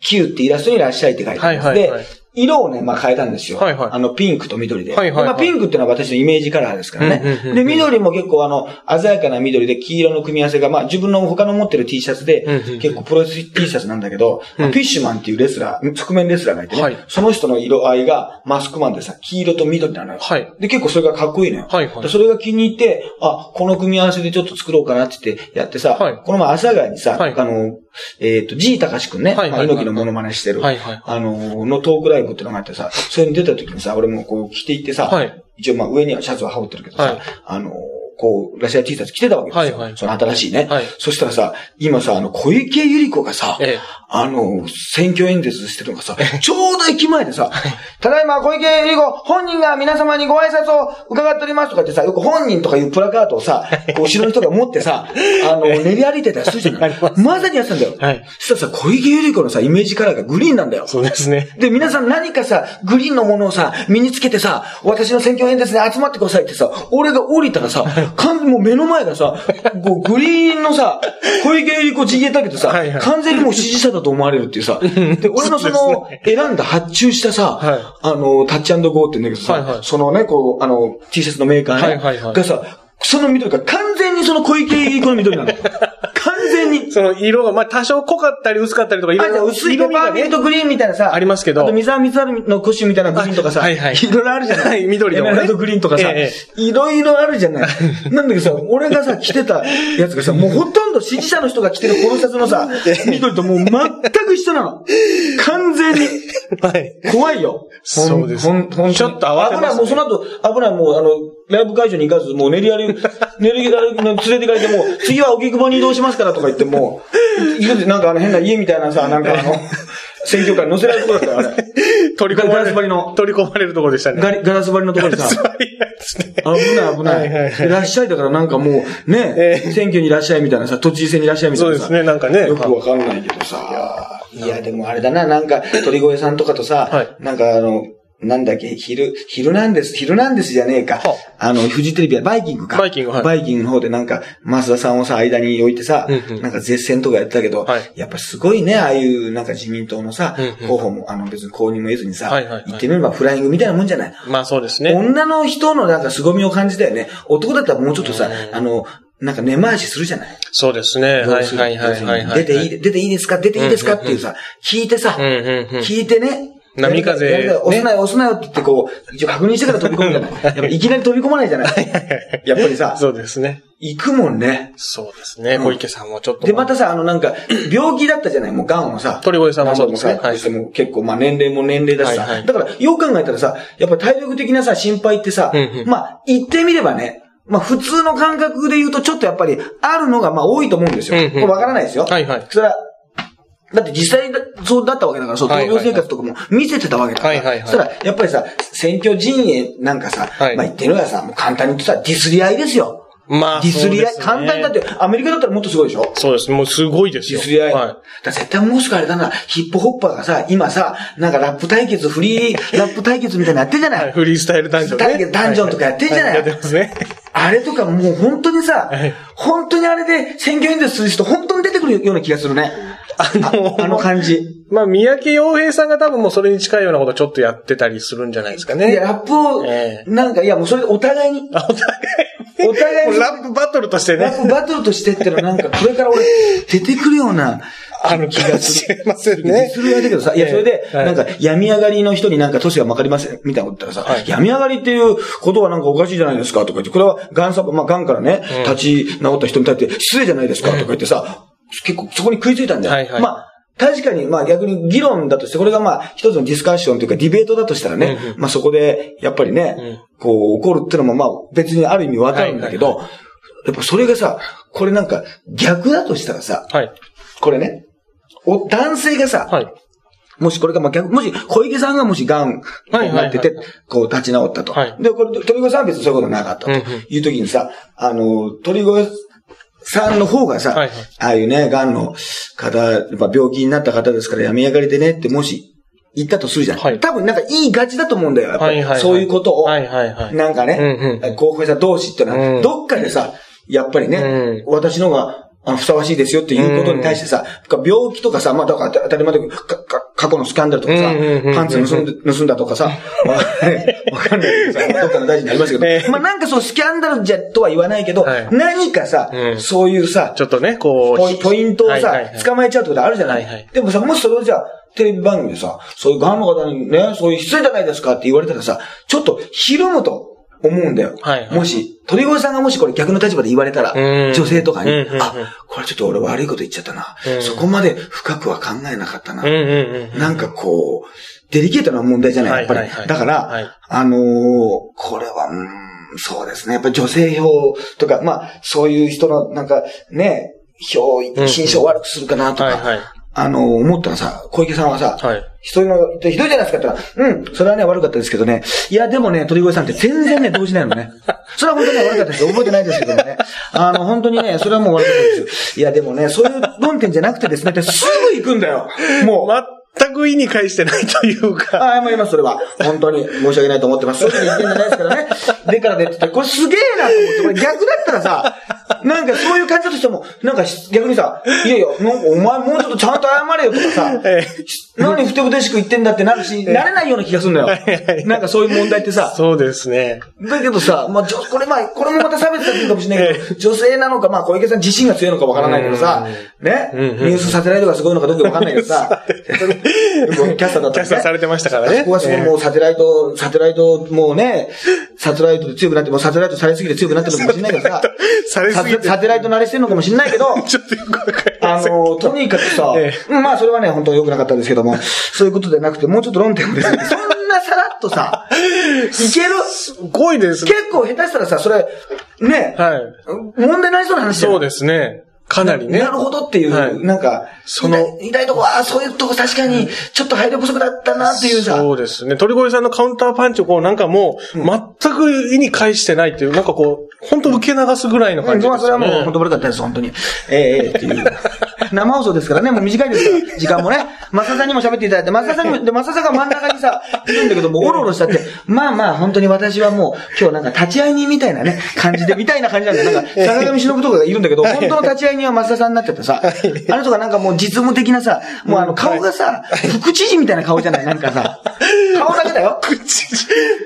Q ってイラストにいらっしゃいって書いてあります。はいはいはいで、色をね、まあ変えたんですよ。はいはい。あの、ピンクと緑で。はいはいはい。でまあピンクっていうのは私のイメージカラーですからうんうんうんうんね。で、緑も結構あの、鮮やかな緑で黄色の組み合わせが、まあ自分の他の持ってる T シャツでうんうんうん、結構プロレス T シャツなんだけど、フィッシュマンっていうレスラー、側面レスラーがいてはい。ね、その人の色合いがマスクマンでさ、黄色と緑なのよ。はい。で、結構それがかっこいいのよ。はいはい。でそれが気に入って、あ、この組み合わせでちょっと作ろうかなって言ってやってさ、はい。この前阿佐にさ、はい。あの、えっ、と、G 高志くんね、はいはいはい。まあ猪木のモノマネしてる、はいはいあの、のトークライブってのがあってさ、それに出た時にさ、俺もこう着ていってさ、はい。一応まあ上にはシャツは羽織ってるけどさ、はい。あの、こう、ラシア T シャツ着てたわけですよ。はいはいその新しいね。はいそしたらさ、今さ、あの、小池百合子がさ、ええあの、選挙演説してるのがさ、ちょうど駅前でさ、ただいま小池百合子、本人が皆様にご挨拶を伺っておりますとか言ってさ、よく本人とかいうプラカードをさ、こう後ろの人が持ってさ、あの、練り歩いてたりするじゃない。まさにやってたんだよ。はいそしたらさ、小池百合子のさ、イメージカラーがグリーンなんだよ。そうですね。で、皆さん何かさ、グリーンのものをさ、身につけてさ、私の選挙演説に集まってくださいってさ、俺が降りたらさ、完全にもう目の前がさ、こう グリーンのさ、小池百合子陣営だけどさ、はいはい。完全にもう支持者だと思われるっていうさ、で、俺のその、選んだ発注したさ、はい。あの、タッチゴーって言うんだけどさ、はいはい。そのね、こう、あの、T シャツのメーカーね、はいはいはいがさ、その緑が完全にその小池百合子の緑なの。完 全に。その色が、まあ多少濃かったり薄かったりとか、いあろいろ薄いペ色味がねパーミントグリーンみたいなさ、ありますけどあと水沢水沢のコッシュみたいなグリーンとかさ、あはいはいろいろあるじゃない？はい緑でもねエメラルドグリーンとかさ、えいろいろあるじゃない？なんだけどさ、俺がさ、着てたやつがさ、もうほとんど支持者の人が着てるポロシャツのさ、緑ともう全く一緒なの。完全に。はい。怖いよ。そうですほん、ほん、ちょっと慌てね危ない、もうその後、危ない、もうあの、ライブ会場に行かず、もう練り歩き、練り歩連れてかれて、もう、次は荻窪に移動しますからとか言って、もなんかあの変な家みたいなさ、なんかあの、選挙カーに乗せられるとこだったよ、あれ。取り込まれガラス張りの取り込まれるところでしたね。ガリガラス張りのところにさ。危ない危ない。はいらっしゃいだからなんかもう、ね、ええ選挙にいらっしゃいみたいなさ、都知事選にいらっしゃいみたいなさ。そうですね、なんかね。よくわかんないけどさ。いや、でもあれだな、なんか、鳥越さんとかとさ、はいなんかあの、なんだっけ、昼、昼なんです、昼なんですじゃねえかは。あの、フジテレビはバイキングか。バイキングはいバイキングの方でなんか、増田さんをさ、間に置いてさ、うんうんなんか舌戦とかやってたけど、はいやっぱすごいね、ああいうなんか自民党のさ、うんうん候補も、あの別に公認も得ずにさ、はいはいはい言ってみればフライングみたいなもんじゃない。まあそうですね。女の人のなんか凄みを感じたよね。男だったらもうちょっとさ、うんあの、なんか根回しするじゃないそうですね。はいはいはいはいはい。出ていい、出ていいですか？出ていいですか？っていうさ、聞いてさ、うんうんうん。聞いてね。波風押すなよ、押すなよって言ってこう、一応確認してから飛び込むじゃない。やっぱいきなり飛び込まないじゃない。やっぱりさ、そうですね。行くもんね。そうですね。小池さんもちょっと。で、またさ、あのなんか、病気だったじゃないもう癌をさ。鳥越さんもそうですねはいも結構、まあ年齢も年齢だしさ。だから、よく考えたらさ、やっぱ体力的なさ、心配ってさ、まあ、言ってみればね、まあ普通の感覚で言うとちょっとやっぱりあるのがまあ多いと思うんですよ。これわからないですよ。はいはいそれは、だって実際だそうだったわけだから、そう、闘はいはいはい病生活とかも見せてたわけだから。はいはいはいそしたら、やっぱりさ、選挙陣営なんかさ、はいまあ言ってみればさ、もう簡単に言ってさ、ディスり合いですよ。まあ、ディスり合い、ね簡単にだって、アメリカだったらもっとすごいでしょ？そうです。もうすごいですよ。ディスり合い。はだから絶対もしかあれだな、ヒップホッパーがさ、今さ、なんかラップ対決、フリーラップ対決みたいなのやってるじゃい。ない、はい。フリースタイルダンジョンね。ダンダンジョンとかやってんじゃない？はやってますね。あれとかもう本当にさはい、本当にあれで選挙演説する人本当に出てくるような気がするね。あのああの感じ。まあ、三宅洋平さんが多分もうそれに近いようなことちょっとやってたりするんじゃないですかね。いや、ラップをえ、えなんか、いやもうそれお互いに、あ、お互いに。お互いにラップバトルとしてね。ラップバトルとしてってのはなんか、これから俺、出てくるような、ある気がしませんね。ね。するだけどさ、いや、それで、はいなんか、病み上がりの人になんか年が分かりません、みたいなこと言ったらさ、はい病み上がりっていうことはなんかおかしいじゃないですか、とか言って、これは、ガンサまあ、ガンからね、立ち直った人に対して失礼じゃないですか、とか言ってさ、結構そこに食いついたんだよ。はいはいまあ、確かに、まあ逆に議論だとして、これがまあ一つのディスカッションというかディベートだとしたらね、うんうんまあそこで、やっぱりね、こう怒るっていうのもまあ別にある意味わかるんだけど、はいやっぱそれがさ、これなんか逆だとしたらさ、はい。これね、お、男性がさ、はい。もしこれが、まあ、逆、もし、小池さんがもし癌になってて、はいこう立ち直ったと。はいで、これ、鳥越さんは別にそういうことなかったという時にさ、あの、鳥越さんの方がさ、はいはいああいうね、癌の方、やっぱ病気になった方ですから病み上がりでねってもし言ったとするじゃん。はい多分なんかいいガチだと思うんだよ。はいはいはいそういうことを。はいはいはい。なんかね、うんうん候補者同士ってのは、うんどっかでさ、やっぱりね、う私のが、あの、ふさわしいですよっていうことに対してさ、病気とかさ、まあ、だから当たり前だけど、かか過去のスキャンダルとかさパンツ盗んで、盗んだとかさ、まあわかんないけどさ、どっかの大臣になりましたええ。けど、まあ、なんかそう、スキャンダルじゃとは言わないけど、はい。何かさ、うん。そういうさ、ちょっとね、こう。ポイントをさ捕まえちゃうってことあるじゃない？でもさ、もしそれをじゃあ、テレビ番組でさ、そういうガンの方にね、そういう失礼じゃないですかって言われたらさ、ちょっとひるむと思うんだよ。はいはいもし、鳥越さんがもしこれ逆の立場で言われたら、うん女性とかに、あ、これちょっと俺悪いこと言っちゃったな。うんそこまで深くは考えなかったな。なんかこう、デリケートな問題じゃない、やっぱり。はいはいはいだから、はいあのーこれは、うーん、そうですね。やっぱり女性票とか、まあ、そういう人の、なんか、ね、票、印象を悪くするかなとか。あのー思ったらさ、小池さんはさ、はい。一人の、ひどいじゃないですかって言ったら、うん、それはね、悪かったですけどね。いや、でもね、鳥越さんって全然ね、動じないのね。それは本当にね悪かったですよ。覚えてないですけどもね。あの、本当にね、それはもう悪かったですよ。いや、でもね、そういう論点じゃなくてですね、ってすぐ行くんだよ。もう。全く意に介してないというか。あ、ます、それは。本当に申し訳ないと思ってます。そういうふうに言ってんじゃないですからね。でからねって言って、これすげえなと思って、これ逆だったらさ、なんかそういう感じだとしても、なんか逆にさ、いやいや、なんかお前もうちょっとちゃんと謝れよとかさ、え何ふてぶてしく言ってんだってなるし、なれないような気がするんだよ。なんかそういう問題ってさ、そうですね。だけどさ、まあ、これまあ、これもまた差別だっていうかもしれないけど、女性なのか、まあ、小池さん自身が強いのかわからないけどさ、ね、うんうん。ニュースサテライトがすごいのかどうかわかんないけどさ、キャスターだったらね。キャスターされてましたからね。ここはすごいもうサテライト、サテライト、もうね、サテライトで強くなって、もうサテライトされすぎて強くなってるのかもしれないけどさ、されすぎてサテライト慣れしてるのかもしれないけど、ちょっとよくわかりません。あの、とにかくさ、えうんまあそれはね、本当良くなかったんですけども、そういうことでなくて、もうちょっと論点をですね、そんなさらっとさ、いける？すごいですね。結構下手したらさ、それ、ね、はい。問題になりそうな話じゃん。そうですね。かなりね。なるほどっていう、はいなんか、その痛いとこ、ああ、そういうとこ確かに、ちょっと配慮不足だったなっていうさ。そうですね。鳥越さんのカウンターパンチをこうなんかもう、全く意に返してないっていう、なんかこう、本当受け流すぐらいの感じまあ、それ。はもう本当悪かったです、本当に。ええええっていう。生放送ですからね、もう短いですから、時間もね。増田さんにも喋っていただいて、増田さんにも、で、増田さんが真ん中にさ、いるんだけど、もうおろおろしちゃって、まあまあ、本当に私はもう、今日なんか立ち会い人みたいなね、感じで、みたいな感じなんだよ。なんか、坂上忍とかがいるんだけど、本当の立ち会い人は増田さんになっちゃってさ、あの人がなんかもう実務的なさ、もうあの、顔がさ、副知事みたいな顔じゃない？なんかさ、顔だけだよ。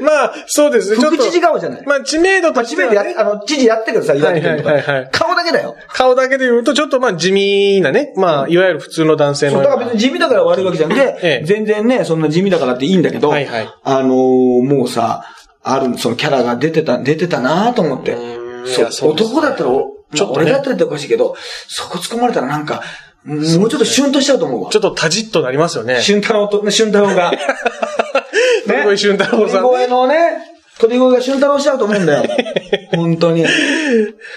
まあ、そうですね。副知事顔じゃない？まあ、知名度まあ、と知名度や、あの、知事やってるけどさ、岩手県とはいはいはいはい。か。顔だけだよ。顔だけで言うと、ちょっとまあ地味なね、まあ、いわゆる普通の男性のそう、だから別に地味だから悪いわけじゃなくて、ええ。全然ね、そんな地味だからっていいんだけど、はいはい。あのーもうさ、ある、そのキャラが出てた、出てたなと思って。ういやそうです男だったら、おちょっとね。俺だったらっておかしいけど、そこ突っ込まれたらなんか、もうちょっとシュンとしちゃうと思うわ。ちょっとタジッとなりますよね。俊太郎と、ね、俊太郎が。鳥越俊太郎さん。ね。鳥越のね、鳥越が俊太郎しちゃうと思うんだよ。本当に。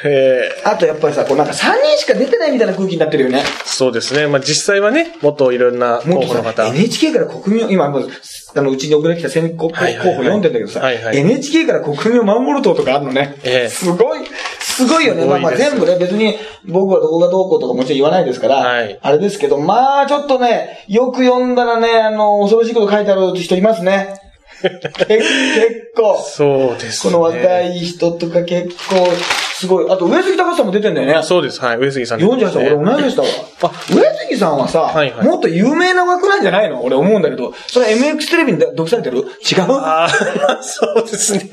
えあとやっぱりさ、こうなんか3人しか出てないみたいな空気になってるよね。ーそうですね。まあ実際はね、もっといろんな候補の方。NHK から国民を、今あの、うちに送られてきた選考候補読んでんだけどさ、はいはい NHK から国民を守る党とかあるのね。ええすごい、すごいよね。まあまあ全部ね、別に僕はどこがどうこうとかもちろん言わないですから、はいあれですけど、まあちょっとね、よく読んだらね、あの、恐ろしいこと書いてある人いますね。結結構。そうですね。この若い人とか結構、すごい。あと、上杉隆さんも出てんだよね。そうです。はい。上杉さん、48歳、俺同い年だわ。あ上杉さんはさ、はいはいもっと有名な枠なんじゃないの？俺思うんだけど、それ MX テレビに毒されてる？違う？もっああ、そうですね。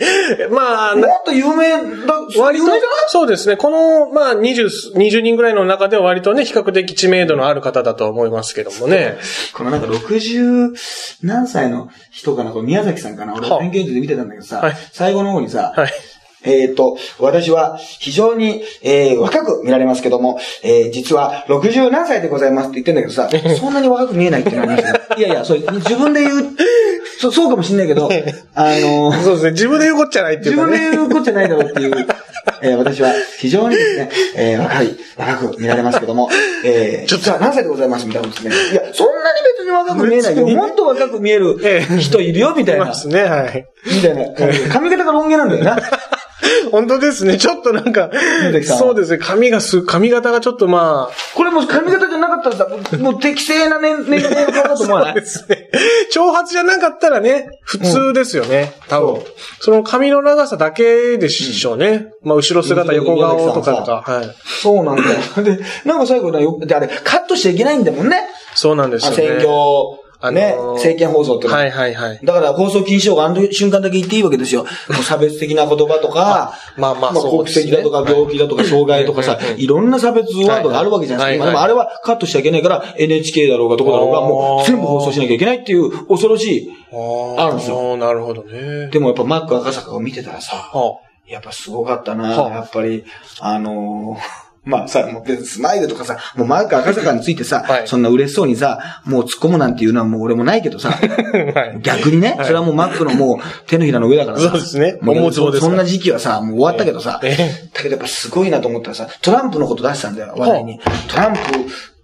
まあ、なと有名だ、割と有名じゃない、そうですね。この、まあ、20、20人ぐらいの中では割とね、比較的知名度のある方だと思いますけどもね。このなんか60何歳の人かな、これ宮崎さんかな？俺はあ偏見図で見てたんだけどさ、はい最後の方にさ、はい。えっ、と、私は非常に、えー若く見られますけども、えー実は60何歳でございますって言ってんだけどさ、そんなに若く見えないっていうのはありますね。いやいや、それ自分で言う、そそうかもしんないけど、あのーそうですね。自分で言うこっちゃないっていうか自分でね。言うことじゃないだろうっていう、えー私は非常にですね、えー若い、若く見られますけども、えー、ちょっと実は何歳でございますみたいなことですね。いや、そんなに別に若く見えないよ。もっと若く見えるええ人いるよ、みたいないま。すね。はい。みたいな。髪型がロン毛なんだよな。本当ですね。ちょっとなんかそうですね。髪がす、髪型がちょっとまあ、これもし髪型じゃなかったらさ、もう適正な年年齢の顔だと思わない？ですね。長髪じゃなかったらね、普通ですよね。多分。その髪の長さだけでしょうね。まあ、後ろ姿、うん横顔とかとか。はい。そうなんだよ。で、なんか最後ね、よで、あれ、カットしちゃいけないんだもんね。そうなんですあよね。選挙、あのーね、政見放送ってのははいはいはい。だから放送禁止用があの瞬間だけ言っていいわけですよ。差別的な言葉とか、まあまあそう国ですね籍だとか病気だとか障害とかさいろんな差別ワードがあるわけじゃないですか。でもあれはカットしちゃいけないから、NHK だろうがどこだろうが、もう全部放送しなきゃいけないっていう恐ろしい。あるんですよよ。なるほどね。でもやっぱマック赤坂を見てたらさ、はやっぱすごかったな。はあやっぱり、あのーまあさ、もう別にスマイルとかさ、もうマーク赤坂についてさ、はいそんな嬉しそうにさ、もう突っ込むなんていうのはもう俺もないけどさ、あはい。逆にね、それはもうマックのもう手のひらの上だからさ。そうですねもう思うつぼですからそんな時期はさ、もう終わったけどさ、ええだけどやっぱすごいなと思ったらさ、トランプのこと出したんだよ、話題に。トランプ、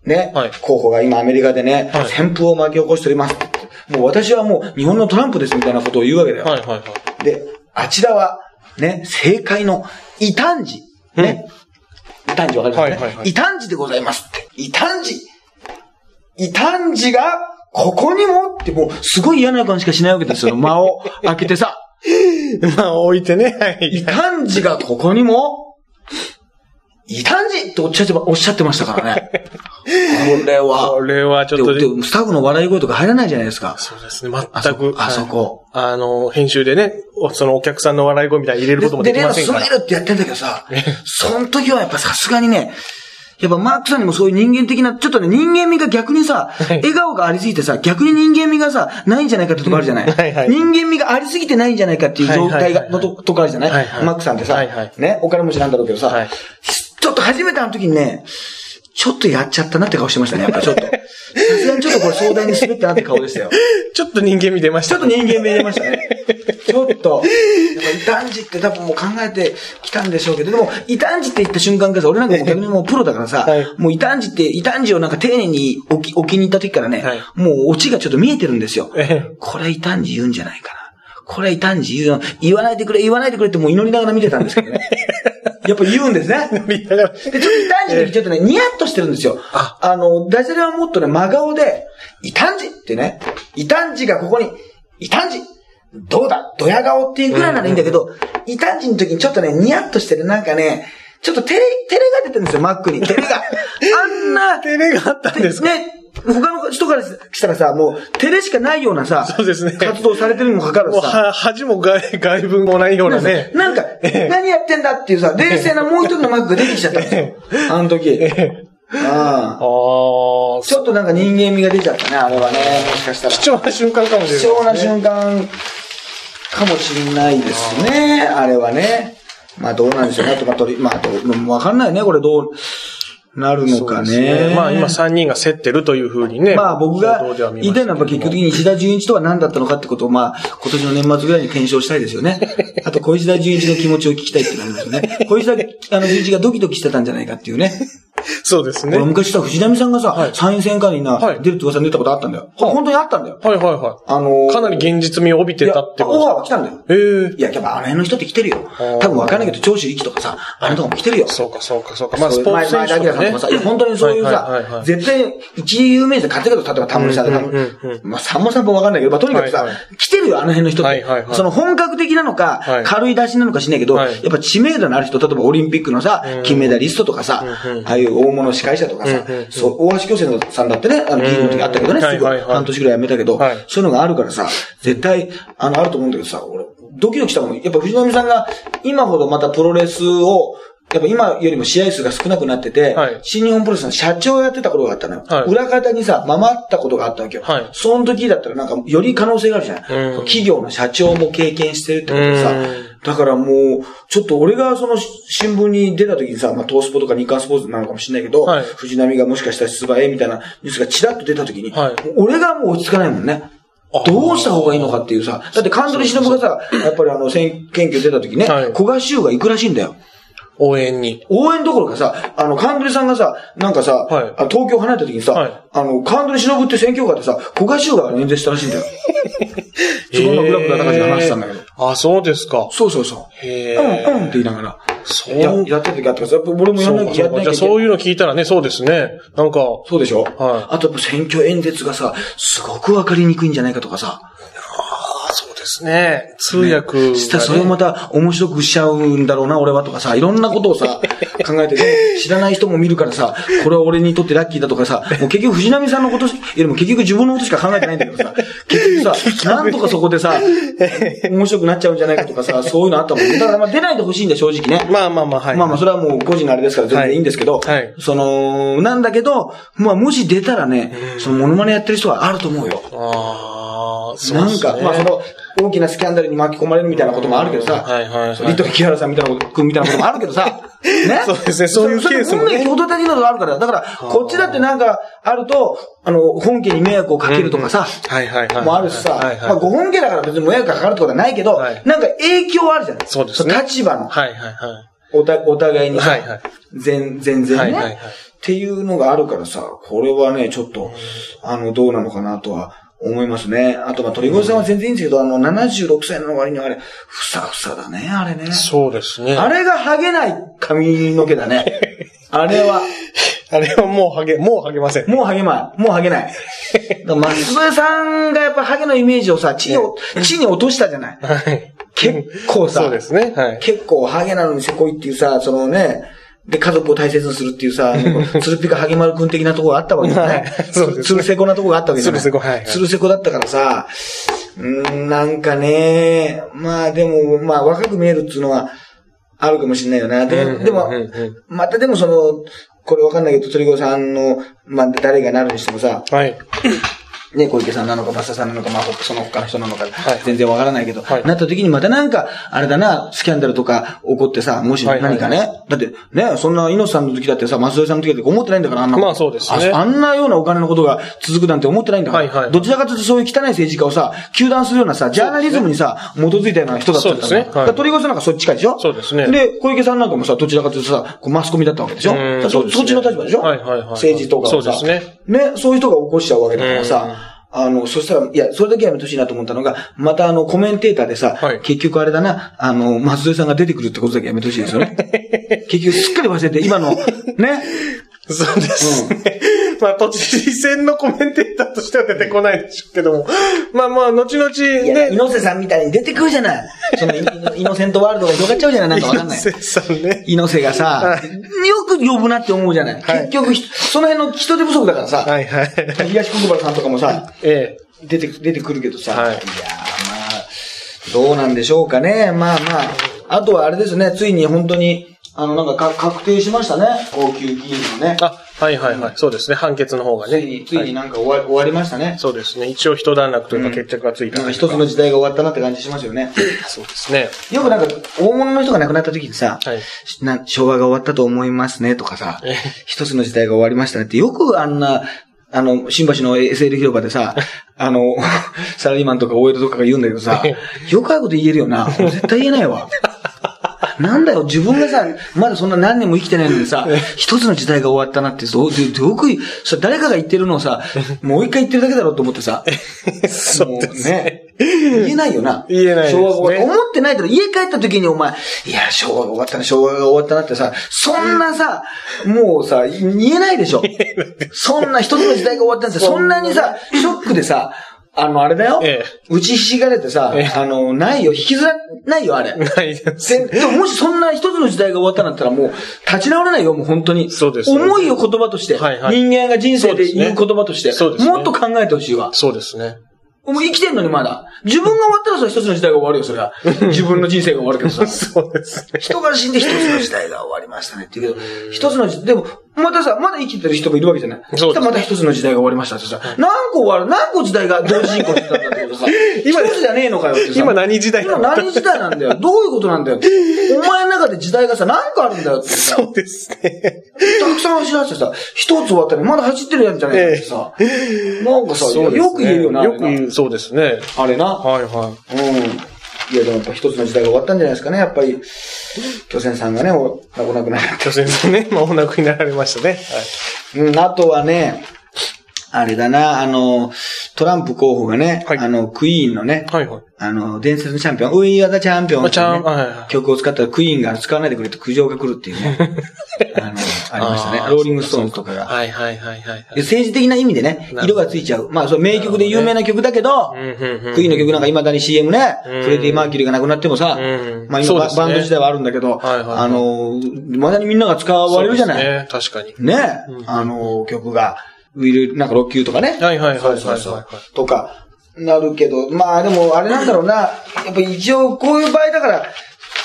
ね、はい候補が今アメリカでね、はい旋風を巻き起こしておりますって言って。もう私はもう日本のトランプですみたいなことを言うわけだよ。はいはいはい。で、あちらは、ね、政界の異端児。ね。異端児わかりますね、はいはいはい異端児でございますって。異端児。異端児が、ここにもって、もう、すごい嫌な予感しかしないわけですよ。間を開けてさ。まあ、置いてね。はい。異端児がここにも、異端児っておっしゃってまおっしゃってましたからね。これは。これはちょっとででスタッフの笑い声とか入らないじゃないですか。そうですね。全く。あそこはい。あの、編集でね、おそのお客さんの笑い声みたいに入れることもでで、で、きませんからスマイ。ルってやってんだけどさ、その時はやっぱさすがにね、やっぱマークさんにもそういう人間的な、ちょっとね、人間味が逆にさ、笑顔がありすぎてさ、逆に人間味がさ、ないんじゃないかってとこあるじゃない？うんはいはい人間味がありすぎてないんじゃないかっていう状態が、のととこあるじゃない、はいはいマークさんってさ、ね、お金持ちなんだろうけどさ、はいちょっと初めてあの時にね、ちょっとやっちゃったなって顔してましたね、やっぱちょっと。さすがにちょっとこれ壮大に滑ったなって顔でしたよ。ちょっと人間味出ましちょたっと人間味出ましたね。ちょっと、異端児って多分もう考えてきたんでしょうけど、でも、異端児って言った瞬間からさ、俺なんかもう逆にもうプロだからさ、はいもう異端児って、異端児をなんか丁寧に置き、置きに行った時からね、はいもうオチがちょっと見えてるんですよ。ええこれ異端児言うんじゃないかな。これ異端児言うの、言わないでくれ、言わないでくれってもう祈りながら見てたんですけどね。やっぱ言うんですね。で、ちょっと異端児の時ちょっとね、ニヤッとしてるんですよ。ああの、ダジャレはもっとね、真顔で、異端児ってね、異端児がここに、異端児どうだドヤ顔っていうぐらいならいいんだけど、異端児の時にちょっとね、ニヤッとしてる、なんかね、ちょっと照れ、照れが出てるんですよ、マックに。照れが。あんな、照れがあったんですか？ね、他の人からしたらさ、もう、照れしかないようなさ、そうですね活動されてるにもかかわらもう、ずさ、は、恥も外、外文もないようなね。なんか、何やってんだっていうさ、冷静なもう一人のマックが出てきちゃったんですよ。あの時。ああ。ちょっとなんか人間味が出ちゃったね、あれはね。もしかしたら。貴重な瞬間かもしれない、貴重な瞬間かもしれないですね、あれはね。まあどうなんでしょうね。あとまあとり、まあどう、わかんないね、これどうなるのかそうですね。まあ今3人が競ってるというふうにね。まあ僕が言いたいのは結局的に石田純一とは何だったのかってことをまあ今年の年末ぐらいに検証したいですよね。あと小石田純一の気持ちを聞きたいってなりますよね。小石田あの純一がドキドキしてたんじゃないかっていうね。そうですね。俺昔さ、藤波さんがさ、はい参院選挙にな、はい出るって噂に出たことあったんだよ。本当にあったんだよ。はいはいはあのい。かなり現実味を帯びてたってこいやオファーとは来たんだよ。ええいや、やっぱあの辺の人って来てるよ。ー多分わかんないけど、長州力とかさ、あのとこも来てるよ。そうかそうかそうか。まあスポーツ選手前前田明さんとかさ、いや、本当にそういうはいはいはいはい、さ絶対、一有名人勝ってるけど、例えばタモリさんとかうんうんうんうんまあ、さんまさんもわかんないけど、まあ、とにかくさはいはい、来てるよ、あの辺の人ってはいはいは。いその本格的なのかはい、軽い出しなのかしないけど、はいやっぱ知名度のある人、例えばオリンピックのさ、金メダリストとかさ、ああいう大物司会者とかさそう、大橋巨泉さんだってね、あの、議員の時あったけどね、うんすぐ半年ぐらい辞めたけどはい、そういうのがあるからさ、絶対、あの、あると思うんだけどさ、俺、ドキドキしたもん。やっぱ藤波さんが今ほどまたプロレスを、やっぱ今よりも試合数が少なくなってて、はい。新日本プロレスの社長をやってた頃があったのよ。はい。裏方にさ、回ったことがあったわけよ。はい。その時だったらなんか、より可能性があるじゃない、うん。企業の社長も経験してるってことでさうん、だからもう、ちょっと俺がその新聞に出た時にさ、まあ、東スポとか日刊スポーツなのかもしれないけど、はい藤波がもしかしたら出馬へみたいなニュースがチラッと出た時に、はい俺がもう落ち着かないもんね。あどうした方がいいのかっていうさ、だって神取忍がさ、やっぱりあの、選研究出た時ね、はい古賀修が行くらしいんだよ。応援に。応援どころかさ、あの、神取さんがさ、なんかさ、はい東京離れた時にさ、はいあの、神取忍って選挙カーでさ、古賀修が演説したらしいんだよ。そこのブラックな中で話したんだけど。あ、そうですか。そうそうそう。へうん、え。うんって言いながら。そうや、やってる時あったからさ、やっぱ俺もやんなきゃ、いけない。じゃあそういうの聞いたらね、そうですね。なんか、そうでしょはいあとやっぱ選挙演説がさ、すごくわかりにくいんじゃないかとかさ。ですね。通訳がね、したらそれをまた面白くしちゃうんだろうな、俺はとかさ、いろんなことをさ、考えて、で知らない人も見るからさ、これは俺にとってラッキーだとかさ、もう結局藤波さんのことよりも結局自分のことしか考えてないんだけどさ、結局さ、なんとかそこでさ、面白くなっちゃうんじゃないかとかさ、そういうのあったもんね。だからまあ出ないでほしいんだよ、正直ね。まあまあまあ、はい。まあまあ、それはもう個人のあれですから全然いいんですけど、はいはいその、なんだけど、まあもし出たらね、そのモノマネやってる人はあると思うよ。ああ、そうですね。なんか、まあその、大きなスキャンダルに巻き込まれるみたいなこともあるけどさ、はいはいはいリトル木原さんみたいなこと、君みたいなこともあるけどさ、ねそうですねそういうケースもねそれそんな人的なのがあるから、だから、こっちだってなんかあると、あの、本家に迷惑をかけるとかさ、はいはいはい。もあるしさ、はいはいまあ、ご本家だから別に迷惑がかかるってことはないけど、はいなんか影響あるじゃないそうですねの立場の、はいはいはい。おたお互いにさ、はいはい全全然ね、はいはいはいっていうのがあるからさ、これはね、ちょっと、あの、どうなのかなとは思いますね。あと、まあ、鳥越さんは全然いいんですけど、あの、76歳の割にはあれ、ふさふさだね、あれね。そうですね。あれがハゲない髪の毛だね。あれは、あれはもうハゲ、もうハゲません。もうハゲまい。もうハゲない。松添さんがやっぱハゲのイメージをさ、地にお、地に落としたじゃない。はい。結構さ、そうですね。はい。結構ハゲなのにせこいっていうさ、そのね、で、家族を大切にするっていうさ、つるぴかハゲ丸くん的なところがあったわけだはいね。そうですねつるせこなところがあったわけじゃない。つるせこはいはいつるせこだったからさ、うーん、なんかね、まあでも、まあ若く見えるっていうのはあるかもしれないよな。で、うんでもまたでもその、これわかんないけど、鳥越さんの、まあ誰がなるにしてもさ、はい。ね、小池さんなのか、増田さんなのか、まあ、その他の人なのかはい、全然わからないけど、はい。なった時にまたなんか、あれだな、スキャンダルとか起こってさ、もし何かね、だってね、そんな猪瀬さんの時だってさ、増田さんの時だって思ってないんだから、あんなのまあそうですね。ああんなようなお金のことが続くなんて思ってないんだから、はいはい。どちらかというとそういう汚い政治家をさ、糾弾するようなさ、ジャーナリズムにさ、基づいたような人だったんだそうですね。はい。鳥越さんなんかそっちかでしょ？そうですね。で、小池さんなんかもさ、どちらかというとさ、こうマスコミだったわけでしょ？そそそっちの立場でしょ？はいはいはいはい。政治とかをさ。そうですね。ね、そういう人が起こしちゃうわけだからうんさ、あの、そしたら、いや、それだけやめてほしいなと思ったのが、またあの、コメンテーターでさ、はい結局あれだな、あの、松添さんが出てくるってことだけやめてほしいですよね。結局すっかり忘れて、今の、ね、そうですね。まあ、都知事選のコメンテーターとしては出てこないでしょうけども。まあまあ、後々ね。猪瀬さんみたいに出てくるじゃない。その、イイノセントワールドが広がっちゃうじゃないなんかわかんない。猪瀬さんね。猪瀬がさ、よく呼ぶなって思うじゃない。はい結局ひ、その辺の人手不足だからさ、はいはい。東国原さんとかもさ、ええ。出て、出てくるけどさ、はいい、やーまあ、どうなんでしょうかね。まあまあ、あとはあれですね、ついに本当に、あの、なんかか確定しましたね。高級議員のね。あ、はいはいはい。そうですね。判決の方がね。ついに、ついにはなんか終わ,、終わりましたね。そうですね。一応一段落というか決着がついたうか一つの時代が終わったなって感じしますよね。そうですね。よくなんか、大物の人が亡くなった時にさ、はいな昭和が終わったと思いますねとかさええ、一つの時代が終わりましたねって、よくあんな、あの、新橋の SL 広場でさ、あの、サラリーマンとか OL とかが言うんだけどさ、よくああいうこと言えるよな。俺絶対言えないわ。なんだよ、自分がさ、まだそんな何年も生きてないのにさ、一つの時代が終わったなって、どよく、さ、誰かが言ってるのをさ、もう一回言ってるだけだろうと思ってさ、そうですね。言えないよな。言えないね昭和が終わった。思ってないけど、家帰った時にお前、いや、昭和が終わったな、昭和が終わったなってさ、そんなさ、もうさ、言えないでしょ。そんな一つの時代が終わったんですよ。そんなにさ、ショックでさ、あの、あれだよ。ええ打ちひしがれてさええ、あの、ないよ。引きずらないよ、あれ。ないです。せでももしそんな一つの時代が終わったんだったらもう立ち直れないよ、もう本当に。そうです思いを言葉として、はいはい人間が人生で言う言葉として、ねもっと考えてほしいわ。そうですね。もう生きてんのにまだ。自分が終わったらそれ一つの時代が終わるよ、それは。自分の人生が終わるけどさ。そうですね。人が死んで一つの時代が終わりましたねって言うけど、一つの時、でも、またさ、まだ生きてる人もいるわけじゃない。そうまた一つの時代が終わりましたってさ、何個終わる、何個時代が同時進行してたんだってことさ、今一つじゃねえのかよってさ。今何時代今何時代なんだよ。どういうことなんだよ。お前の中で時代がさ、何個あるんだよってさ。そうですね。たくさん走らせてさ、一つ終わったらまだ走ってるやんじゃないかってさ。なんかさ、よく言えるよな。よく言う、そうですね。あれな。はいはうん。いや、でもやっぱ一つの時代が終わったんじゃないですかね。やっぱり、巨泉さんがね、お亡くなくなる。い。巨泉さんね、まあお亡くになられましたね。うん、あとはね、あれだな、あの、トランプ候補がね、はいあの、クイーンのね、はい。はいはい。あの、伝説のチャンピオン、ウィーアザチャンピオンってね、はいはい曲を使ったらクイーンが使わないでくれって苦情が来るっていうね、あの、ありましたねローリングストーンズとかが。はいはいはいはい。で政治的な意味でね色がついちゃう。まあ、そう、名曲で有名な曲だけど、うんうんうんクイーンの曲なんか未だに CM ね、うんフレディ・マーキュリーが亡くなってもさ、うんまあ今ねバンド時代はあるんだけど、はいはいはいあの、未だにみんなが使われるじゃない。ね。確かに。あの、曲が、 We Will、なんか Rock You とかね。はいはいはいそうそうそうとか、なるけど、まあでもあれなんだろうな、やっぱ一応こういう場合だから、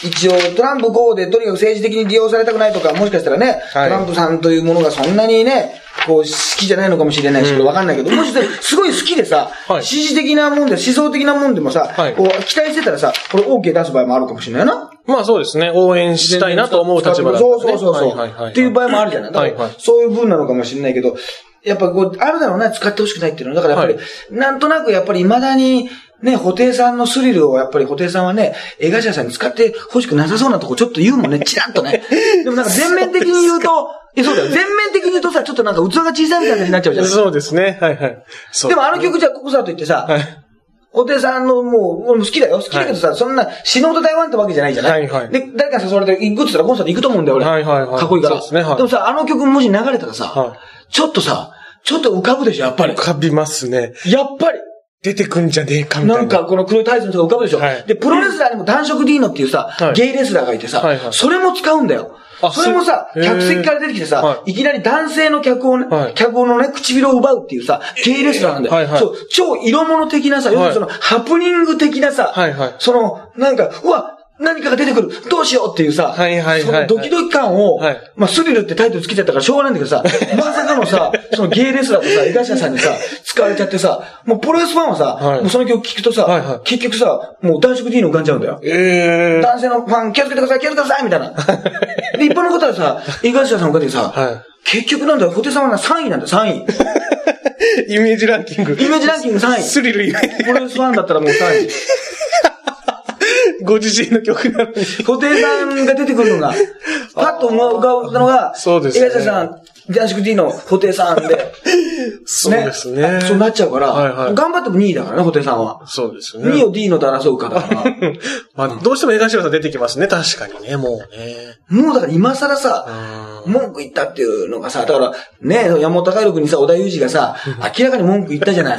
一応トランプ候補でとにかく政治的に利用されたくないとか、もしかしたらね、はい。トランプさんというものがそんなにね、こう好きじゃないのかもしれないし、わかんないけど、もしすごい好きでさ、はい。支持的なもんで、思想的なもんでもさ、はい。こう期待してたらさ、これ OK 出す場合もあるかもしれないな。まあそうですね。応援したいなと思う立場だったそうそうそうそう、はいはいはいはい。っていう場合もあるじゃない。はいはい。そういう分なのかもしれないけど、やっぱこう、あるだろうな、使ってほしくないっていうのは。だからやっぱり、はなんとなくやっぱり未だに、ね、布袋さんのスリルを、やっぱり布袋さんはね、映画社さんに使ってほしくなさそうなとこちょっと言うもんね、チラッとね。でもなんか全面的に言うと、え、そうだよ。全面的に言うとさ、ちょっとなんか器が小さいみたいになっちゃうじゃん。そうですね。はいはい。でもあの曲じゃコンサート行ってさ、はい布袋さんのもう、俺も好きだよ。好きだけどさ、そんな死ぬほど台湾ってわけじゃないじゃない？はいはいで、誰かに誘われて行くって言ったらコンサート行くと思うんだよ、俺。はいはいはいかっこいいから。そうですねはいでもさ、あの曲もし流れたらさ、はちょっとさ、ちょっと浮かぶでしょ、やっぱり浮。かびますね。やっぱり。出てくんじゃねえかみたいな。なんか、この黒いタイツの人が浮かぶでしょ。はいで、プロレスラーにも男色ディーノっていうさ、はいゲイレスラーがいてさ、はいはいそれも使うんだよ。あそれもさ、客席から出てきてさ、、はいきなり男性の客をね、はい客のね、唇を奪うっていうさ、ゲイレスラーなんだよ。はいはいそう、超色物的なさ、要するにその、ハプニング的なさ、はいはいその、なんか、うわ、何かが出てくる。どうしようっていうさ、はいはいはいはいそのドキドキ感を、はいまあスリルってタイトルつけちゃったからしょうがないんだけどさ、まさかのさ、そのゲイレスラーとさ、江頭さんにさ、使われちゃってさ、もうプロレスファンはさ、はいもうその曲聴くとさ、はいはい結局さ、もう男色 D の浮かんじゃうんだよ。ええ男性のファン気をつけてください、気をつけてくださいみたいな。で、一般の方はさ、江頭さんの方でさ、は結局なんだよ、小手さんはな3位なんだよ、3位。イメージランキング。イメージランキング3位。スリルイメージ。プロレスファンだったらもう3位。ご自身の曲なのに。布袋さんが出てくるのが、パッと思う浮かんだのが、そうですね江頭さん、男子 D の布袋さんで、そうですね。そうなっちゃうから、はいはい頑張っても2位だからね、布袋さんは。そうですね。2位を D のと争うかだから。まあ、どうしても江頭さん出てきますね。確かにね、もうね。もうだから今更さ、うん文句言ったっていうのがさ、だから、ね、山本隆君にさ、小田裕二がさ、明らかに文句言ったじゃない。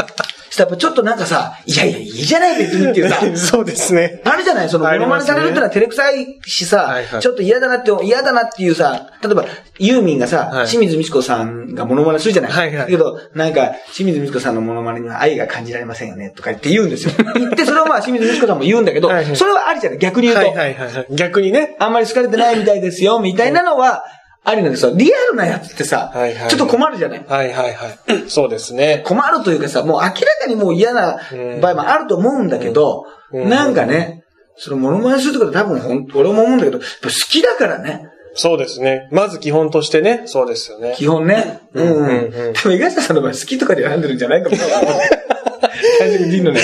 ちょっとなんかさ、いやいや、いいじゃない別にっていうさ、そうですね。あるじゃないその、モノマネされるってのは照れくさいしさ、はいはいちょっと嫌だなって、嫌だなっていうさ、例えば、ユーミンがさ、はい清水美智子さんがモノマネするじゃない？はいはいだけど、なんか、清水美智子さんのモノマネには愛が感じられませんよね、とか言って言うんですよ。言って、それをまあ、清水美智子さんも言うんだけど、はいはいそれはありじゃない？逆に言うと、はいはいはいはい。逆にね。あんまり好かれてないみたいですよ、みたいなのは、ありなんですよ。リアルなやつってさ、はいはいちょっと困るじゃない？はいはいはい。そうですね。困るというかさ、もう明らかにもう嫌な場合もあると思うんだけど、うんなんかね、そのモノマネするってことは多分ほん、俺も思うんだけど、やっぱ好きだからね、そうですね。まず基本としてね。そうですよね。基本ね。うん。うんうんうんでも、江頭さんの場合好きとかで選んでるんじゃないかも。大丈夫、ディンのね。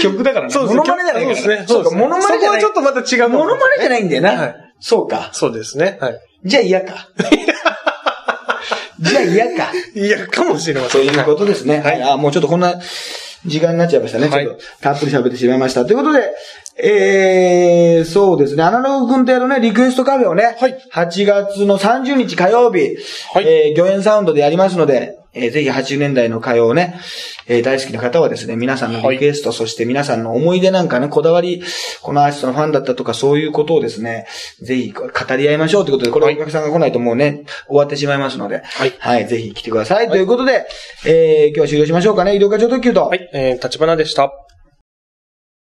曲だからね。そうですモノマネじゃないから、そうですね。そうか、モノマネじゃない。そこはちょっとまた違うモノマネじゃないんだよな。はいそうか。そうですね。はい。じゃあ嫌か。じゃあ嫌か。いや、かもしれません。ということですね。はい。あ、もうちょっとこんな時間になっちゃいましたね。はいちょっとたっぷり喋ってしまいました。ということで、えー、そうですね。アナログ君とやるね、リクエストカフェをね、はい8月の30日火曜日、はいえー、御苑サウンドでやりますので、えーぜひ80年代の歌謡をね、えー大好きな方はですね、皆さんのリクエスト、そして皆さんの思い出なんかね、こだわり、このアーティストのファンだったとか、そういうことをですね、ぜひ語り合いましょうということで、これお客さんが来ないともうね、終わってしまいますので、はいはい、ぜひ来てください。ということで、えー、今日は終了しましょうかね。医療課長特急と、はい。えー、立花でした。